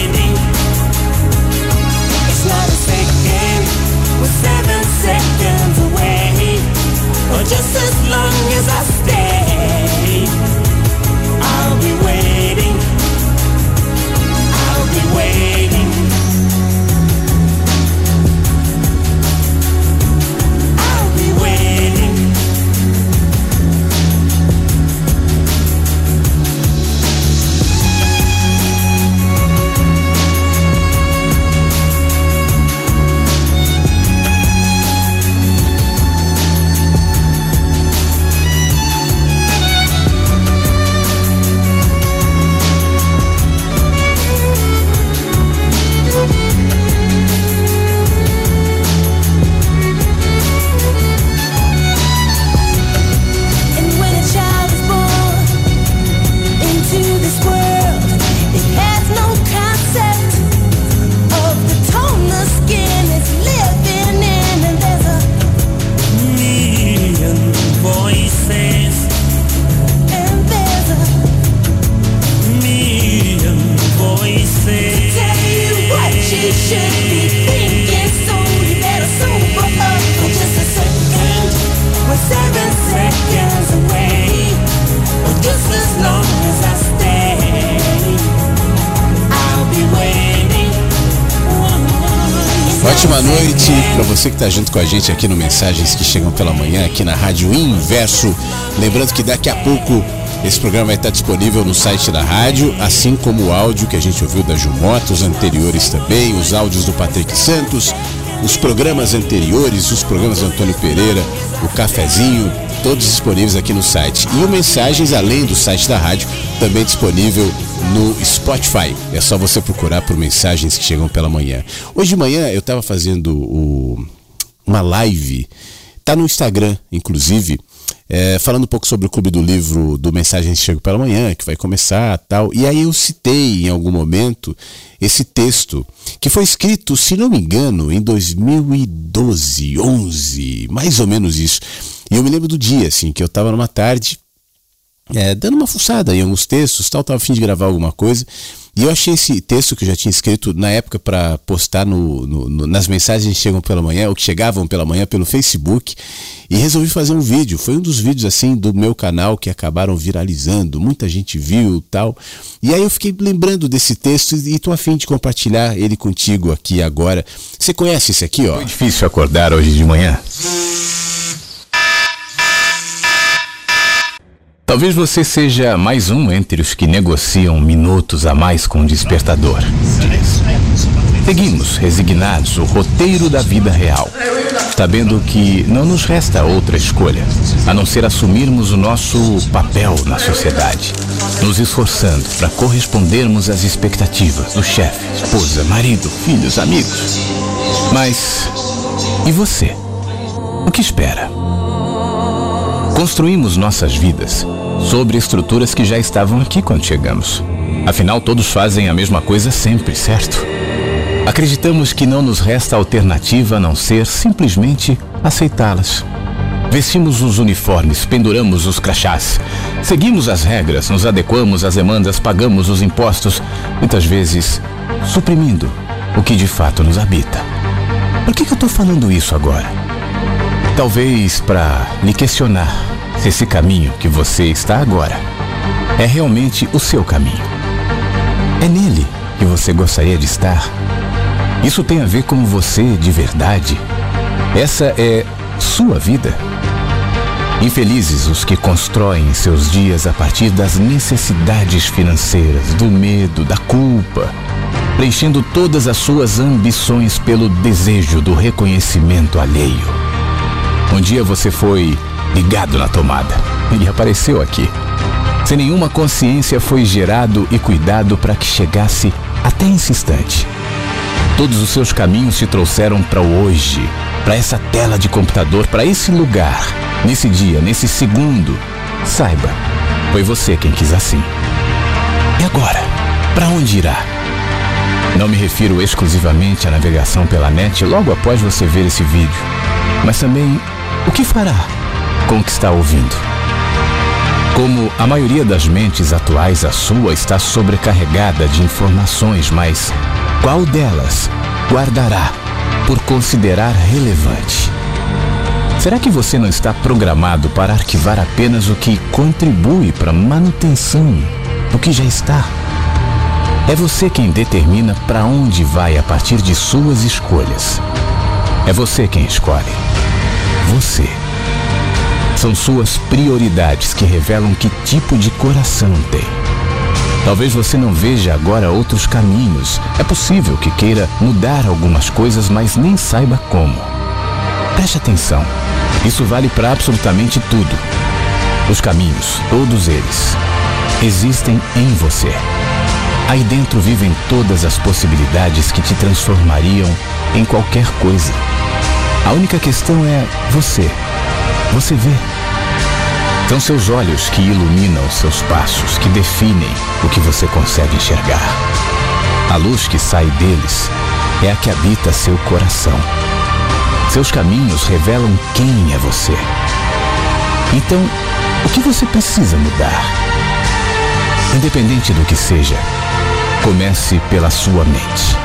Está junto com a gente aqui no Mensagens que Chegam pela Manhã, aqui na Rádio Inverso. Lembrando que daqui a pouco esse programa vai estar disponível no site da rádio, assim como o áudio que a gente ouviu da Jumota, os anteriores também, os áudios do Patrick Santos, os programas anteriores, os programas do Antônio Pereira, o cafezinho, todos disponíveis aqui no site. E o Mensagens, além do site da rádio, também disponível no Spotify. É só você procurar por mensagens que chegam pela manhã. Hoje de manhã eu estava fazendo o- uma live, tá no Instagram, inclusive, é, falando um pouco sobre o clube do livro do Mensagens Chego pela Manhã, que vai começar tal. E aí eu citei em algum momento esse texto, que foi escrito, se não me engano, em 2012, 11, mais ou menos isso. E eu me lembro do dia, assim, que eu estava numa tarde, é, dando uma fuçada em alguns textos, tal, tava a fim de gravar alguma coisa. E eu achei esse texto que eu já tinha escrito na época para postar no, no, no, nas mensagens que chegam pela manhã, ou que chegavam pela manhã pelo Facebook, e resolvi fazer um vídeo. Foi um dos vídeos assim do meu canal que acabaram viralizando, muita gente viu tal. E aí eu fiquei lembrando desse texto e tô afim de compartilhar ele contigo aqui agora. Você conhece esse aqui, ó? Foi difícil acordar hoje de manhã. Talvez você seja mais um entre os que negociam minutos a mais com o despertador. Seguimos, resignados, o roteiro da vida real, sabendo que não nos resta outra escolha a não ser assumirmos o nosso papel na sociedade, nos esforçando para correspondermos às expectativas do chefe, esposa, marido, filhos, amigos. Mas e você? O que espera? Construímos nossas vidas sobre estruturas que já estavam aqui quando chegamos. Afinal, todos fazem a mesma coisa sempre, certo? Acreditamos que não nos resta alternativa a não ser simplesmente aceitá-las. Vestimos os uniformes, penduramos os crachás, seguimos as regras, nos adequamos às demandas, pagamos os impostos, muitas vezes suprimindo o que de fato nos habita. Por que, que eu estou falando isso agora? Talvez para lhe questionar esse caminho que você está agora é realmente o seu caminho. É nele que você gostaria de estar. Isso tem a ver com você de verdade. Essa é sua vida. Infelizes os que constroem seus dias a partir das necessidades financeiras, do medo, da culpa, preenchendo todas as suas ambições pelo desejo do reconhecimento alheio. Um dia você foi ligado na tomada e apareceu aqui. Sem nenhuma consciência foi gerado e cuidado para que chegasse até esse instante. Todos os seus caminhos te trouxeram para o hoje, para essa tela de computador, para esse lugar, nesse dia, nesse segundo. Saiba, foi você quem quis assim. E agora, para onde irá? Não me refiro exclusivamente à navegação pela net logo após você ver esse vídeo, mas também o que fará com o que está ouvindo? Como a maioria das mentes atuais, a sua está sobrecarregada de informações, mas qual delas guardará por considerar relevante? Será que você não está programado para arquivar apenas o que contribui para a manutenção do que já está? É você quem determina para onde vai a partir de suas escolhas. É você quem escolhe você. São suas prioridades que revelam que tipo de coração tem. Talvez você não veja agora outros caminhos. É possível que queira mudar algumas coisas, mas nem saiba como. Preste atenção. Isso vale para absolutamente tudo. Os caminhos, todos eles, existem em você. Aí dentro vivem todas as possibilidades que te transformariam em qualquer coisa. A única questão é você. Você vê. São seus olhos que iluminam seus passos, que definem o que você consegue enxergar. A luz que sai deles é a que habita seu coração. Seus caminhos revelam quem é você. Então, o que você precisa mudar? Independente do que seja, comece pela sua mente.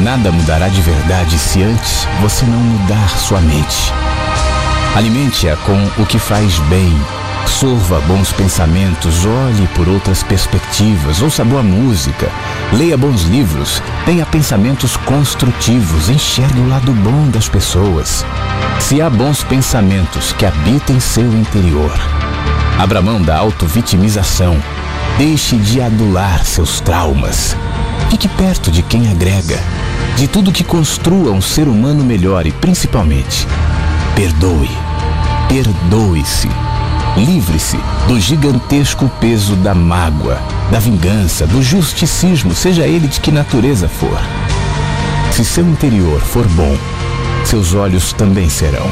Nada mudará de verdade se antes você não mudar sua mente. Alimente-a com o que faz bem. Sorva bons pensamentos, olhe por outras perspectivas, ouça boa música, leia bons livros, tenha pensamentos construtivos, enxergue o lado bom das pessoas. Se há bons pensamentos que habitem seu interior, abra mão da autovitimização, deixe de adular seus traumas. Fique perto de quem agrega, de tudo que construa um ser humano melhor e, principalmente, perdoe. Perdoe-se. Livre-se do gigantesco peso da mágoa, da vingança, do justicismo, seja ele de que natureza for. Se seu interior for bom, seus olhos também serão.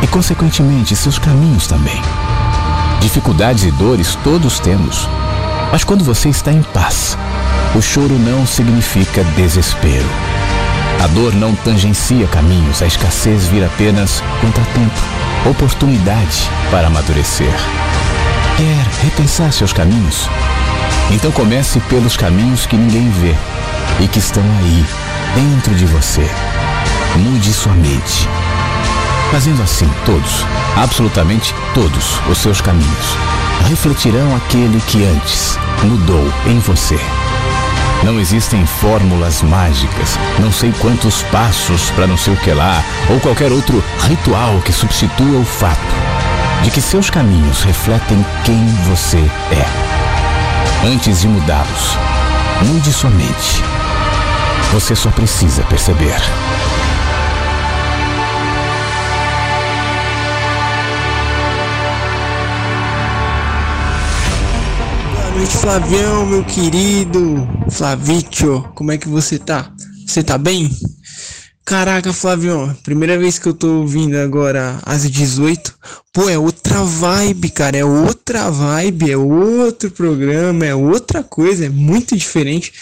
e, consequentemente, seus caminhos também. Dificuldades e dores todos temos, mas quando você está em paz, o choro não significa desespero. A dor não tangencia caminhos, a escassez vira apenas contratempo, oportunidade para amadurecer. Quer repensar seus caminhos? Então comece pelos caminhos que ninguém vê e que estão aí, dentro de você. Mude sua mente. Fazendo assim, todos, absolutamente todos os seus caminhos refletirão aquele que antes mudou em você. Não existem fórmulas mágicas, não sei quantos passos para não sei o que lá, ou qualquer outro ritual que substitua o fato de que seus caminhos refletem quem você é. Antes de mudá-los, mude sua mente. Você só precisa perceber. Noite, Flavião, meu querido. Flavitio, como é que você tá? Você tá bem? Caraca, Flavião, primeira vez que eu tô ouvindo agora às 18. Pô, é outra vibe, cara. É outra vibe, é outro programa, é outra coisa, é muito diferente.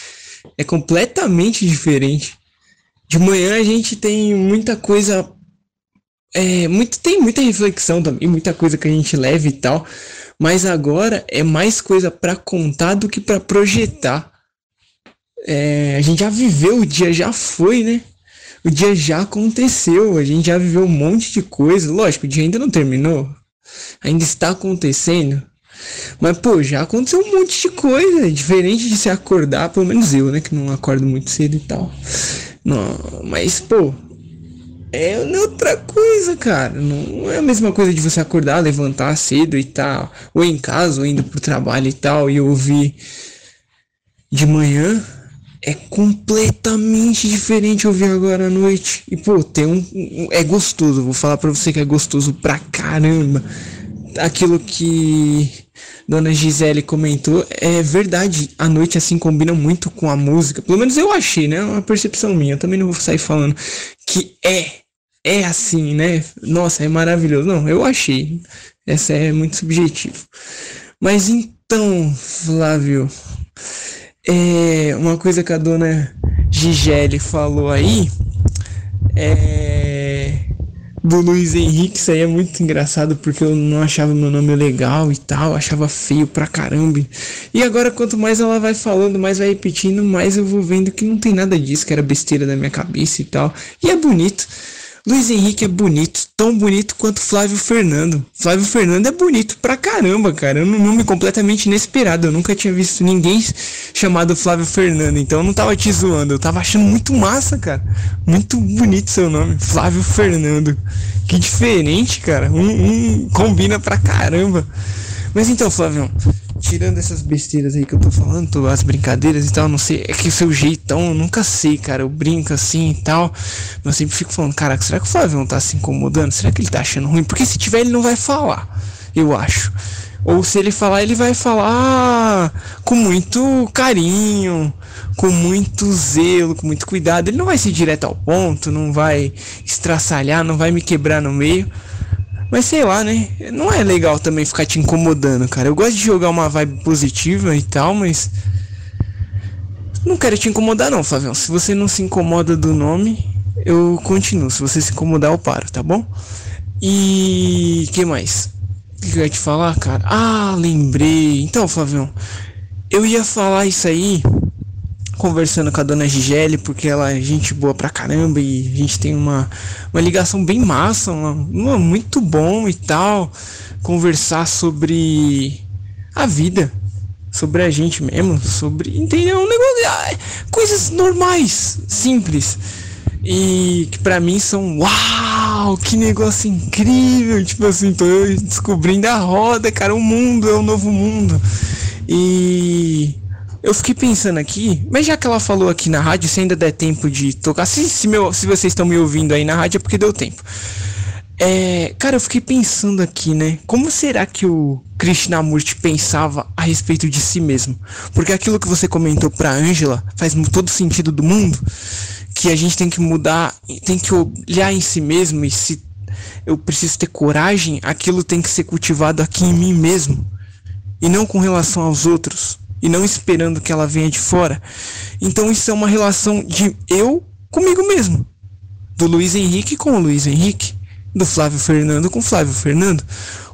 É completamente diferente. De manhã a gente tem muita coisa. É, muito, tem muita reflexão também, muita coisa que a gente leva e tal mas agora é mais coisa para contar do que para projetar. É, a gente já viveu, o dia já foi, né? O dia já aconteceu, a gente já viveu um monte de coisa. Lógico, o dia ainda não terminou, ainda está acontecendo. Mas, pô, já aconteceu um monte de coisa, diferente de se acordar, pelo menos eu, né, que não acordo muito cedo e tal. Não, mas, pô, é outra coisa, cara. Não é a mesma coisa de você acordar, levantar cedo e tal, ou em casa, ou indo pro trabalho e tal, e ouvir de manhã. É completamente diferente ouvir agora à noite. E pô, tem um. É gostoso, vou falar pra você que é gostoso pra caramba. Aquilo que Dona Gisele comentou é verdade. A noite assim combina muito com a música. Pelo menos eu achei, né? É uma percepção minha. Eu também não vou sair falando que é é assim, né? Nossa, é maravilhoso. Não, eu achei. Essa é muito subjetivo. Mas então, Flávio, é uma coisa que a dona Gigele falou aí é do Luiz Henrique, isso aí é muito engraçado porque eu não achava meu nome legal e tal, achava feio pra caramba. E agora quanto mais ela vai falando, mais vai repetindo, mais eu vou vendo que não tem nada disso, que era besteira da minha cabeça e tal. E é bonito. Luiz Henrique é bonito, tão bonito quanto Flávio Fernando. Flávio Fernando é bonito pra caramba, cara. É um nome completamente inesperado. Eu nunca tinha visto ninguém chamado Flávio Fernando, então eu não tava te zoando. Eu tava achando muito massa, cara. Muito bonito seu nome, Flávio Fernando. Que diferente, cara. Um, um combina pra caramba. Mas então, Flávio, tirando essas besteiras aí que eu tô falando, as brincadeiras e tal, não sei, é que seu jeitão, eu nunca sei, cara, eu brinco assim e tal, mas eu sempre fico falando, caraca, será que o Flavião tá se incomodando? Será que ele tá achando ruim? Porque se tiver, ele não vai falar, eu acho. Ou se ele falar, ele vai falar com muito carinho, com muito zelo, com muito cuidado. Ele não vai ser direto ao ponto, não vai estraçalhar, não vai me quebrar no meio. Mas sei lá, né? Não é legal também ficar te incomodando, cara. Eu gosto de jogar uma vibe positiva e tal, mas. Não quero te incomodar, não, Flavião. Se você não se incomoda do nome, eu continuo. Se você se incomodar, eu paro, tá bom? E. que mais? O que eu ia te falar, cara? Ah, lembrei. Então, Flavião, eu ia falar isso aí conversando com a dona Gigele, porque ela é gente boa pra caramba e a gente tem uma, uma ligação bem massa, uma, uma muito bom e tal. Conversar sobre a vida, sobre a gente mesmo, sobre. Entendeu? Um negócio. Ah, coisas normais, simples. E que pra mim são. Uau! Que negócio incrível! Tipo assim, tô descobrindo a roda, cara. O mundo é um novo mundo. E eu fiquei pensando aqui, mas já que ela falou aqui na rádio, se ainda der tempo de tocar, se, se, meu, se vocês estão me ouvindo aí na rádio é porque deu tempo. É, cara, eu fiquei pensando aqui, né? Como será que o Krishnamurti pensava a respeito de si mesmo? Porque aquilo que você comentou pra Angela faz todo sentido do mundo, que a gente tem que mudar, tem que olhar em si mesmo e se eu preciso ter coragem, aquilo tem que ser cultivado aqui em mim mesmo e não com relação aos outros e não esperando que ela venha de fora. Então isso é uma relação de eu comigo mesmo, do Luiz Henrique com o Luiz Henrique, do Flávio Fernando com o Flávio Fernando.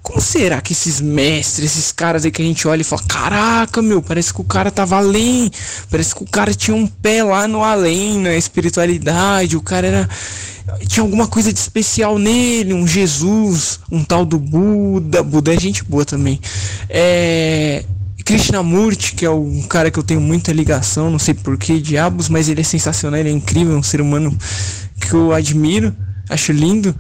Como será que esses mestres, esses caras aí que a gente olha e fala: Caraca, meu, parece que o cara tava além, parece que o cara tinha um pé lá no além, na espiritualidade, o cara era. Tinha alguma coisa de especial nele, um Jesus, um tal do Buda. Buda é gente boa também. É. Krishnamurti, que é um cara que eu tenho muita ligação, não sei por que diabos, mas ele é sensacional, ele é incrível, é um ser humano que eu admiro, acho lindo.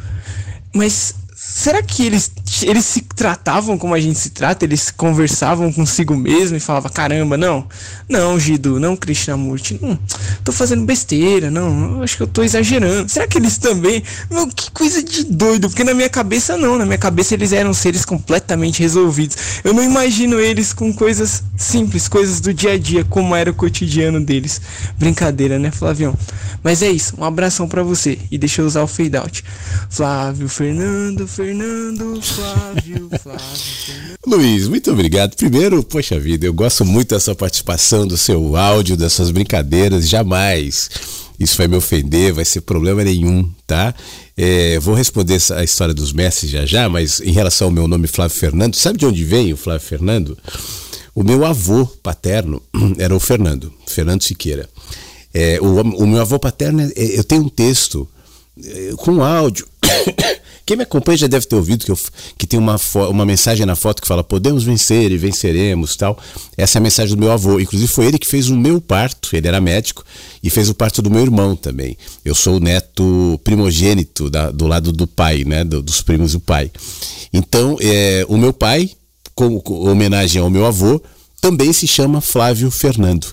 Mas será que eles, eles se tratavam como a gente se trata? Eles conversavam consigo mesmo e falavam, caramba, não, não, Gido, não, Krishnamurti, não, tô fazendo besteira, não, acho que eu tô exagerando. Será que eles também? Meu, que coisa de doido, porque na minha cabeça não, na minha cabeça eles eram seres completamente resolvidos. Eu não imagino eles com coisas simples, coisas do dia a dia, como era o cotidiano deles. Brincadeira, né, Flavião? Mas é isso, um abração para você e deixa eu usar o fade out. Flávio Fernando, Fernando, Flávio, Flávio. Luiz, muito obrigado. Primeiro, poxa vida, eu gosto muito da sua participação, do seu áudio, das suas brincadeiras. Jamais isso vai me ofender, vai ser problema nenhum, tá? É, vou responder a história dos mestres já já, mas em relação ao meu nome Flávio Fernando, sabe de onde vem o Flávio Fernando? O meu avô paterno era o Fernando, Fernando Siqueira. É, o, o, meu avô paterno, é, eu tenho um texto é, com áudio. Quem me acompanha já deve ter ouvido que, eu, que tem uma, uma mensagem na foto que fala podemos vencer e venceremos tal. Essa é a mensagem do meu avô. Inclusive foi ele que fez o meu parto, ele era médico, e fez o parto do meu irmão também. Eu sou o neto primogênito da, do lado do pai, né, do, dos primos do pai. Então, é, o meu pai, como homenagem ao meu avô, também se chama Flávio Fernando.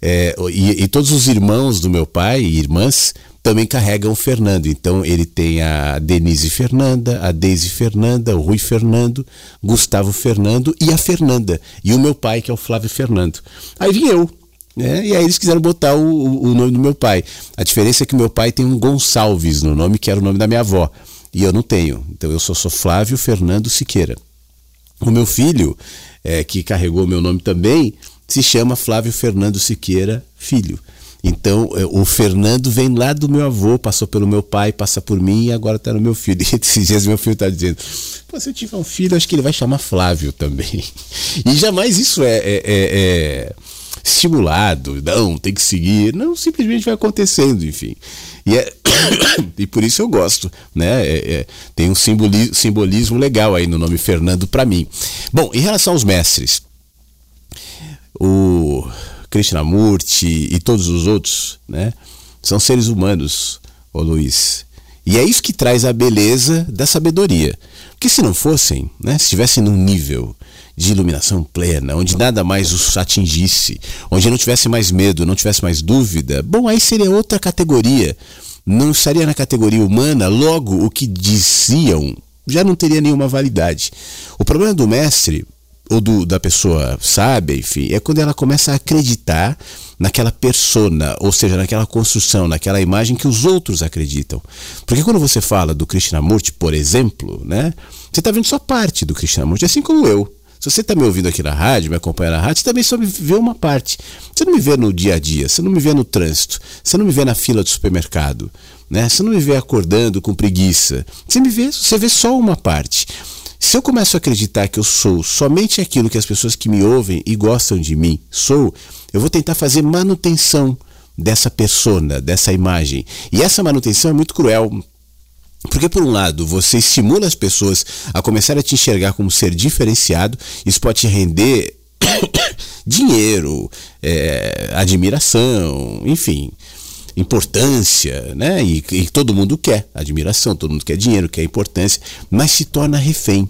É, e, e, todos os irmãos do meu pai e irmãs também carregam o Fernando. Então ele tem a Denise Fernanda, a Deise Fernanda, o Rui Fernando, Gustavo Fernando e a Fernanda. E o meu pai, que é o Flávio Fernando. Aí vim eu. Né? E aí eles quiseram botar o, o nome do meu pai. A diferença é que meu pai tem um Gonçalves no nome, que era o nome da minha avó. E eu não tenho. Então eu sou, sou Flávio Fernando Siqueira. O meu filho, é, que carregou o meu nome também, se chama Flávio Fernando Siqueira Filho. Então, é, o Fernando vem lá do meu avô, passou pelo meu pai, passa por mim e agora está no meu filho. E esses dias meu filho está dizendo: Pô, se eu tiver um filho, acho que ele vai chamar Flávio também. E jamais isso é, é, é, é estimulado, não, tem que seguir. Não, simplesmente vai acontecendo, enfim. E, é, e por isso eu gosto, né? É, é, tem um simbolismo, simbolismo legal aí no nome Fernando para mim. Bom, em relação aos mestres, o Krishnamurti e todos os outros, né? São seres humanos, ô Luiz. E é isso que traz a beleza da sabedoria. Porque se não fossem, né, se estivessem num nível de iluminação plena, onde nada mais os atingisse, onde não tivesse mais medo, não tivesse mais dúvida, bom, aí seria outra categoria. Não estaria na categoria humana, logo o que diziam já não teria nenhuma validade. O problema do mestre, ou do, da pessoa sábia, enfim, é quando ela começa a acreditar naquela persona, ou seja, naquela construção, naquela imagem que os outros acreditam. Porque quando você fala do Krishnamurti, por exemplo, né, você está vendo só parte do Krishnamurti, assim como eu. Se você está me ouvindo aqui na rádio, me acompanha na rádio, você também só me vê uma parte. Você não me vê no dia a dia, você não me vê no trânsito, você não me vê na fila do supermercado, né? Você não me vê acordando com preguiça. Você me vê, você vê só uma parte. Se eu começo a acreditar que eu sou somente aquilo que as pessoas que me ouvem e gostam de mim sou, eu vou tentar fazer manutenção dessa persona, dessa imagem. E essa manutenção é muito cruel. Porque, por um lado, você estimula as pessoas a começar a te enxergar como ser diferenciado, isso pode te render dinheiro, é, admiração, enfim, importância, né? E, e, todo mundo quer admiração, todo mundo quer dinheiro, quer importância, mas se torna refém.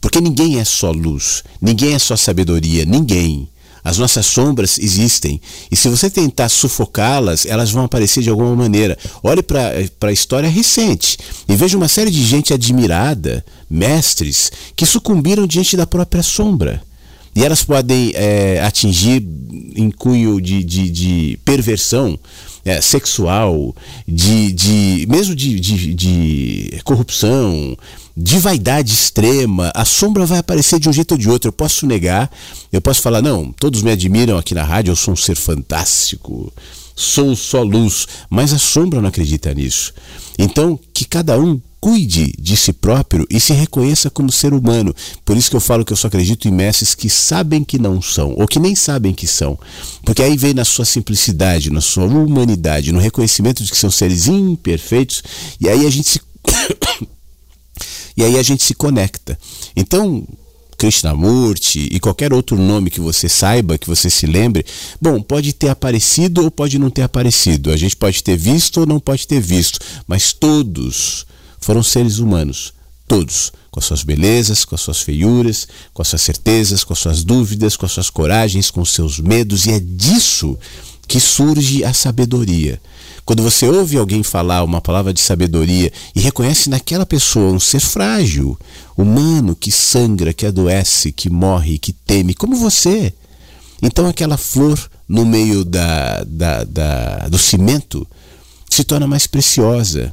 Porque ninguém é só luz, ninguém é só sabedoria, ninguém. As nossas sombras existem. E se você tentar sufocá-las, elas vão aparecer de alguma maneira. Olhe para a história recente e veja uma série de gente admirada, mestres, que sucumbiram diante da própria sombra. E elas podem é, atingir em cunho de, de, de perversão é, sexual, de, de mesmo de, de, de corrupção, de vaidade extrema, a sombra vai aparecer de um jeito ou de outro. Eu posso negar, eu posso falar, não, todos me admiram aqui na rádio, eu sou um ser fantástico, sou só luz, mas a sombra não acredita nisso. Então, que cada um cuide de si próprio e se reconheça como ser humano. Por isso que eu falo que eu só acredito em mestres que sabem que não são, ou que nem sabem que são. Porque aí vem na sua simplicidade, na sua humanidade, no reconhecimento de que são seres imperfeitos, e aí a gente se. e aí a gente se conecta. Então, Krishnamurti e qualquer outro nome que você saiba, que você se lembre, bom, pode ter aparecido ou pode não ter aparecido. A gente pode ter visto ou não pode ter visto, mas todos foram seres humanos, todos, com as suas belezas, com as suas feiuras, com as suas certezas, com as suas dúvidas, com as suas coragens, com os seus medos, e é disso que surge a sabedoria. Quando você ouve alguém falar uma palavra de sabedoria e reconhece naquela pessoa um ser frágil, humano, que sangra, que adoece, que morre, que teme, como você, então aquela flor no meio da, da, da do cimento se torna mais preciosa,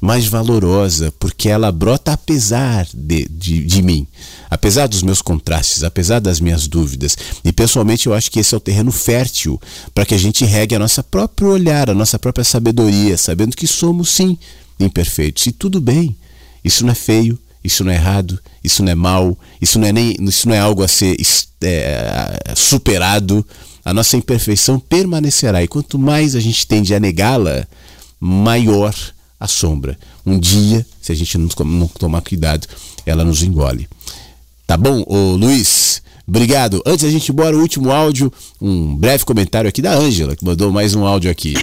mais valorosa, porque ela brota apesar de, de, de, mim, apesar dos meus contrastes, apesar das minhas dúvidas. E pessoalmente eu acho que esse é o terreno fértil para que a gente regue a nossa próprio olhar, a nossa própria sabedoria, sabendo que somos sim imperfeitos. E tudo bem, isso não é feio, isso não é errado, isso não é mal, isso não é, nem, isso não é algo a ser é, superado. A nossa imperfeição permanecerá, e quanto mais a gente tende a negá-la, maior a sombra. Um dia, se a gente não, tomar cuidado, ela nos engole. Tá bom, ô Luiz? Obrigado. Antes da gente ir embora, o último áudio, um breve comentário aqui da Ângela, que mandou mais um áudio aqui.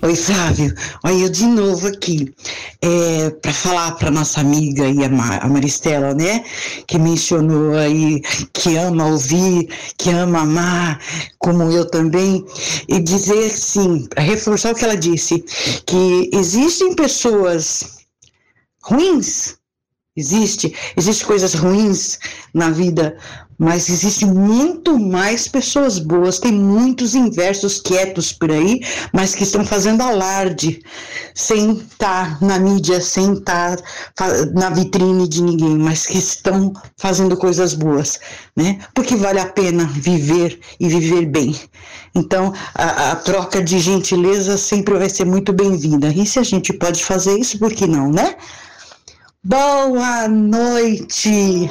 Oi, Flávio. Olha, eu de novo aqui, é, para falar para nossa amiga e a, a Maristela, né, que mencionou aí que ama ouvir, que ama amar, como eu também, e dizer assim, para reforçar o que ela disse, que existem pessoas ruins, existe, existe coisas ruins na vida, mas existe muito mais pessoas boas, tem muitos inversos quietos por aí, mas que estão fazendo alarde, sem estar na mídia, sem estar na vitrine de ninguém, mas que estão fazendo coisas boas, né? Porque vale a pena viver e viver bem. Então, a, a troca de gentileza sempre vai ser muito bem-vinda. E se a gente pode fazer isso, por que não, né? Boa noite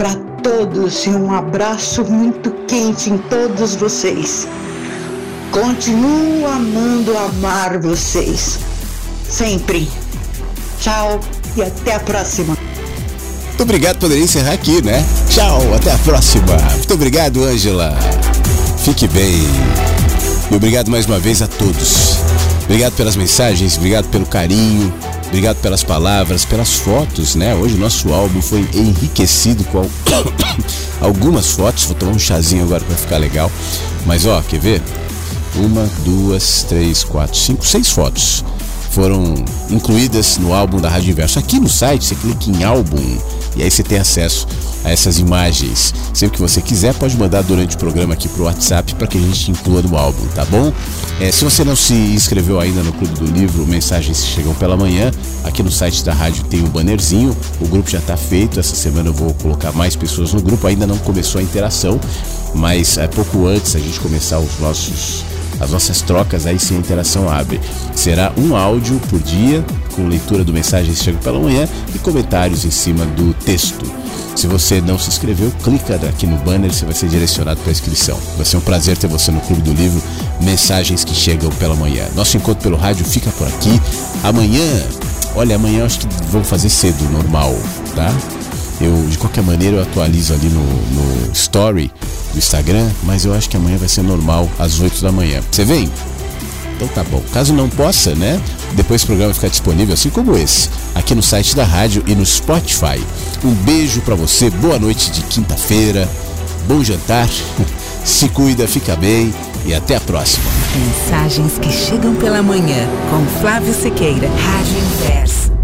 para todos e um abraço muito quente em todos vocês. Continuo amando amar vocês. Sempre. Tchau e até a próxima. Muito obrigado, poderia encerrar aqui, né? Tchau, até a próxima. Muito obrigado, Ângela. Fique bem. E obrigado mais uma vez a todos. Obrigado pelas mensagens, obrigado pelo carinho, Obrigado pelas palavras, pelas fotos, né? Hoje o nosso álbum foi enriquecido com algumas fotos. Vou tomar um chazinho agora para ficar legal. Mas ó, quer ver? Uma, duas, três, quatro, cinco, seis fotos foram incluídas no álbum da Rádio Inverso. Aqui no site você clica em álbum e aí você tem acesso a essas imagens. Sempre que você quiser, pode mandar durante o programa aqui pro WhatsApp para que a gente inclua no álbum, tá bom? É, se você não se inscreveu ainda no Clube do Livro, mensagens chegam pela manhã. Aqui no site da rádio tem o um bannerzinho. O grupo já está feito. Essa semana eu vou colocar mais pessoas no grupo. Ainda não começou a interação, mas é pouco antes a gente começar os nossos as nossas trocas, aí sim a interação abre. Será um áudio por dia, com leitura do Mensagens Chega pela Manhã e comentários em cima do texto. Se você não se inscreveu, clica aqui no banner, você vai ser direcionado para a inscrição. Vai ser um prazer ter você no Clube do Livro, Mensagens que Chegam pela Manhã. Nosso encontro pelo rádio fica por aqui. Amanhã, olha, amanhã eu acho que vamos fazer cedo, normal, tá? Eu, de qualquer maneira, eu atualizo ali no, no Story do Instagram, mas eu acho que amanhã vai ser normal, às 8 da manhã. Você vem? Então tá bom. Caso não possa, né? Depois o programa ficar disponível, assim como esse, aqui no site da rádio e no Spotify. Um beijo para você, boa noite de quinta-feira, bom jantar, se cuida, fica bem e até a próxima. Mensagens que chegam pela manhã com Flávio Sequeira, Rádio Inverso.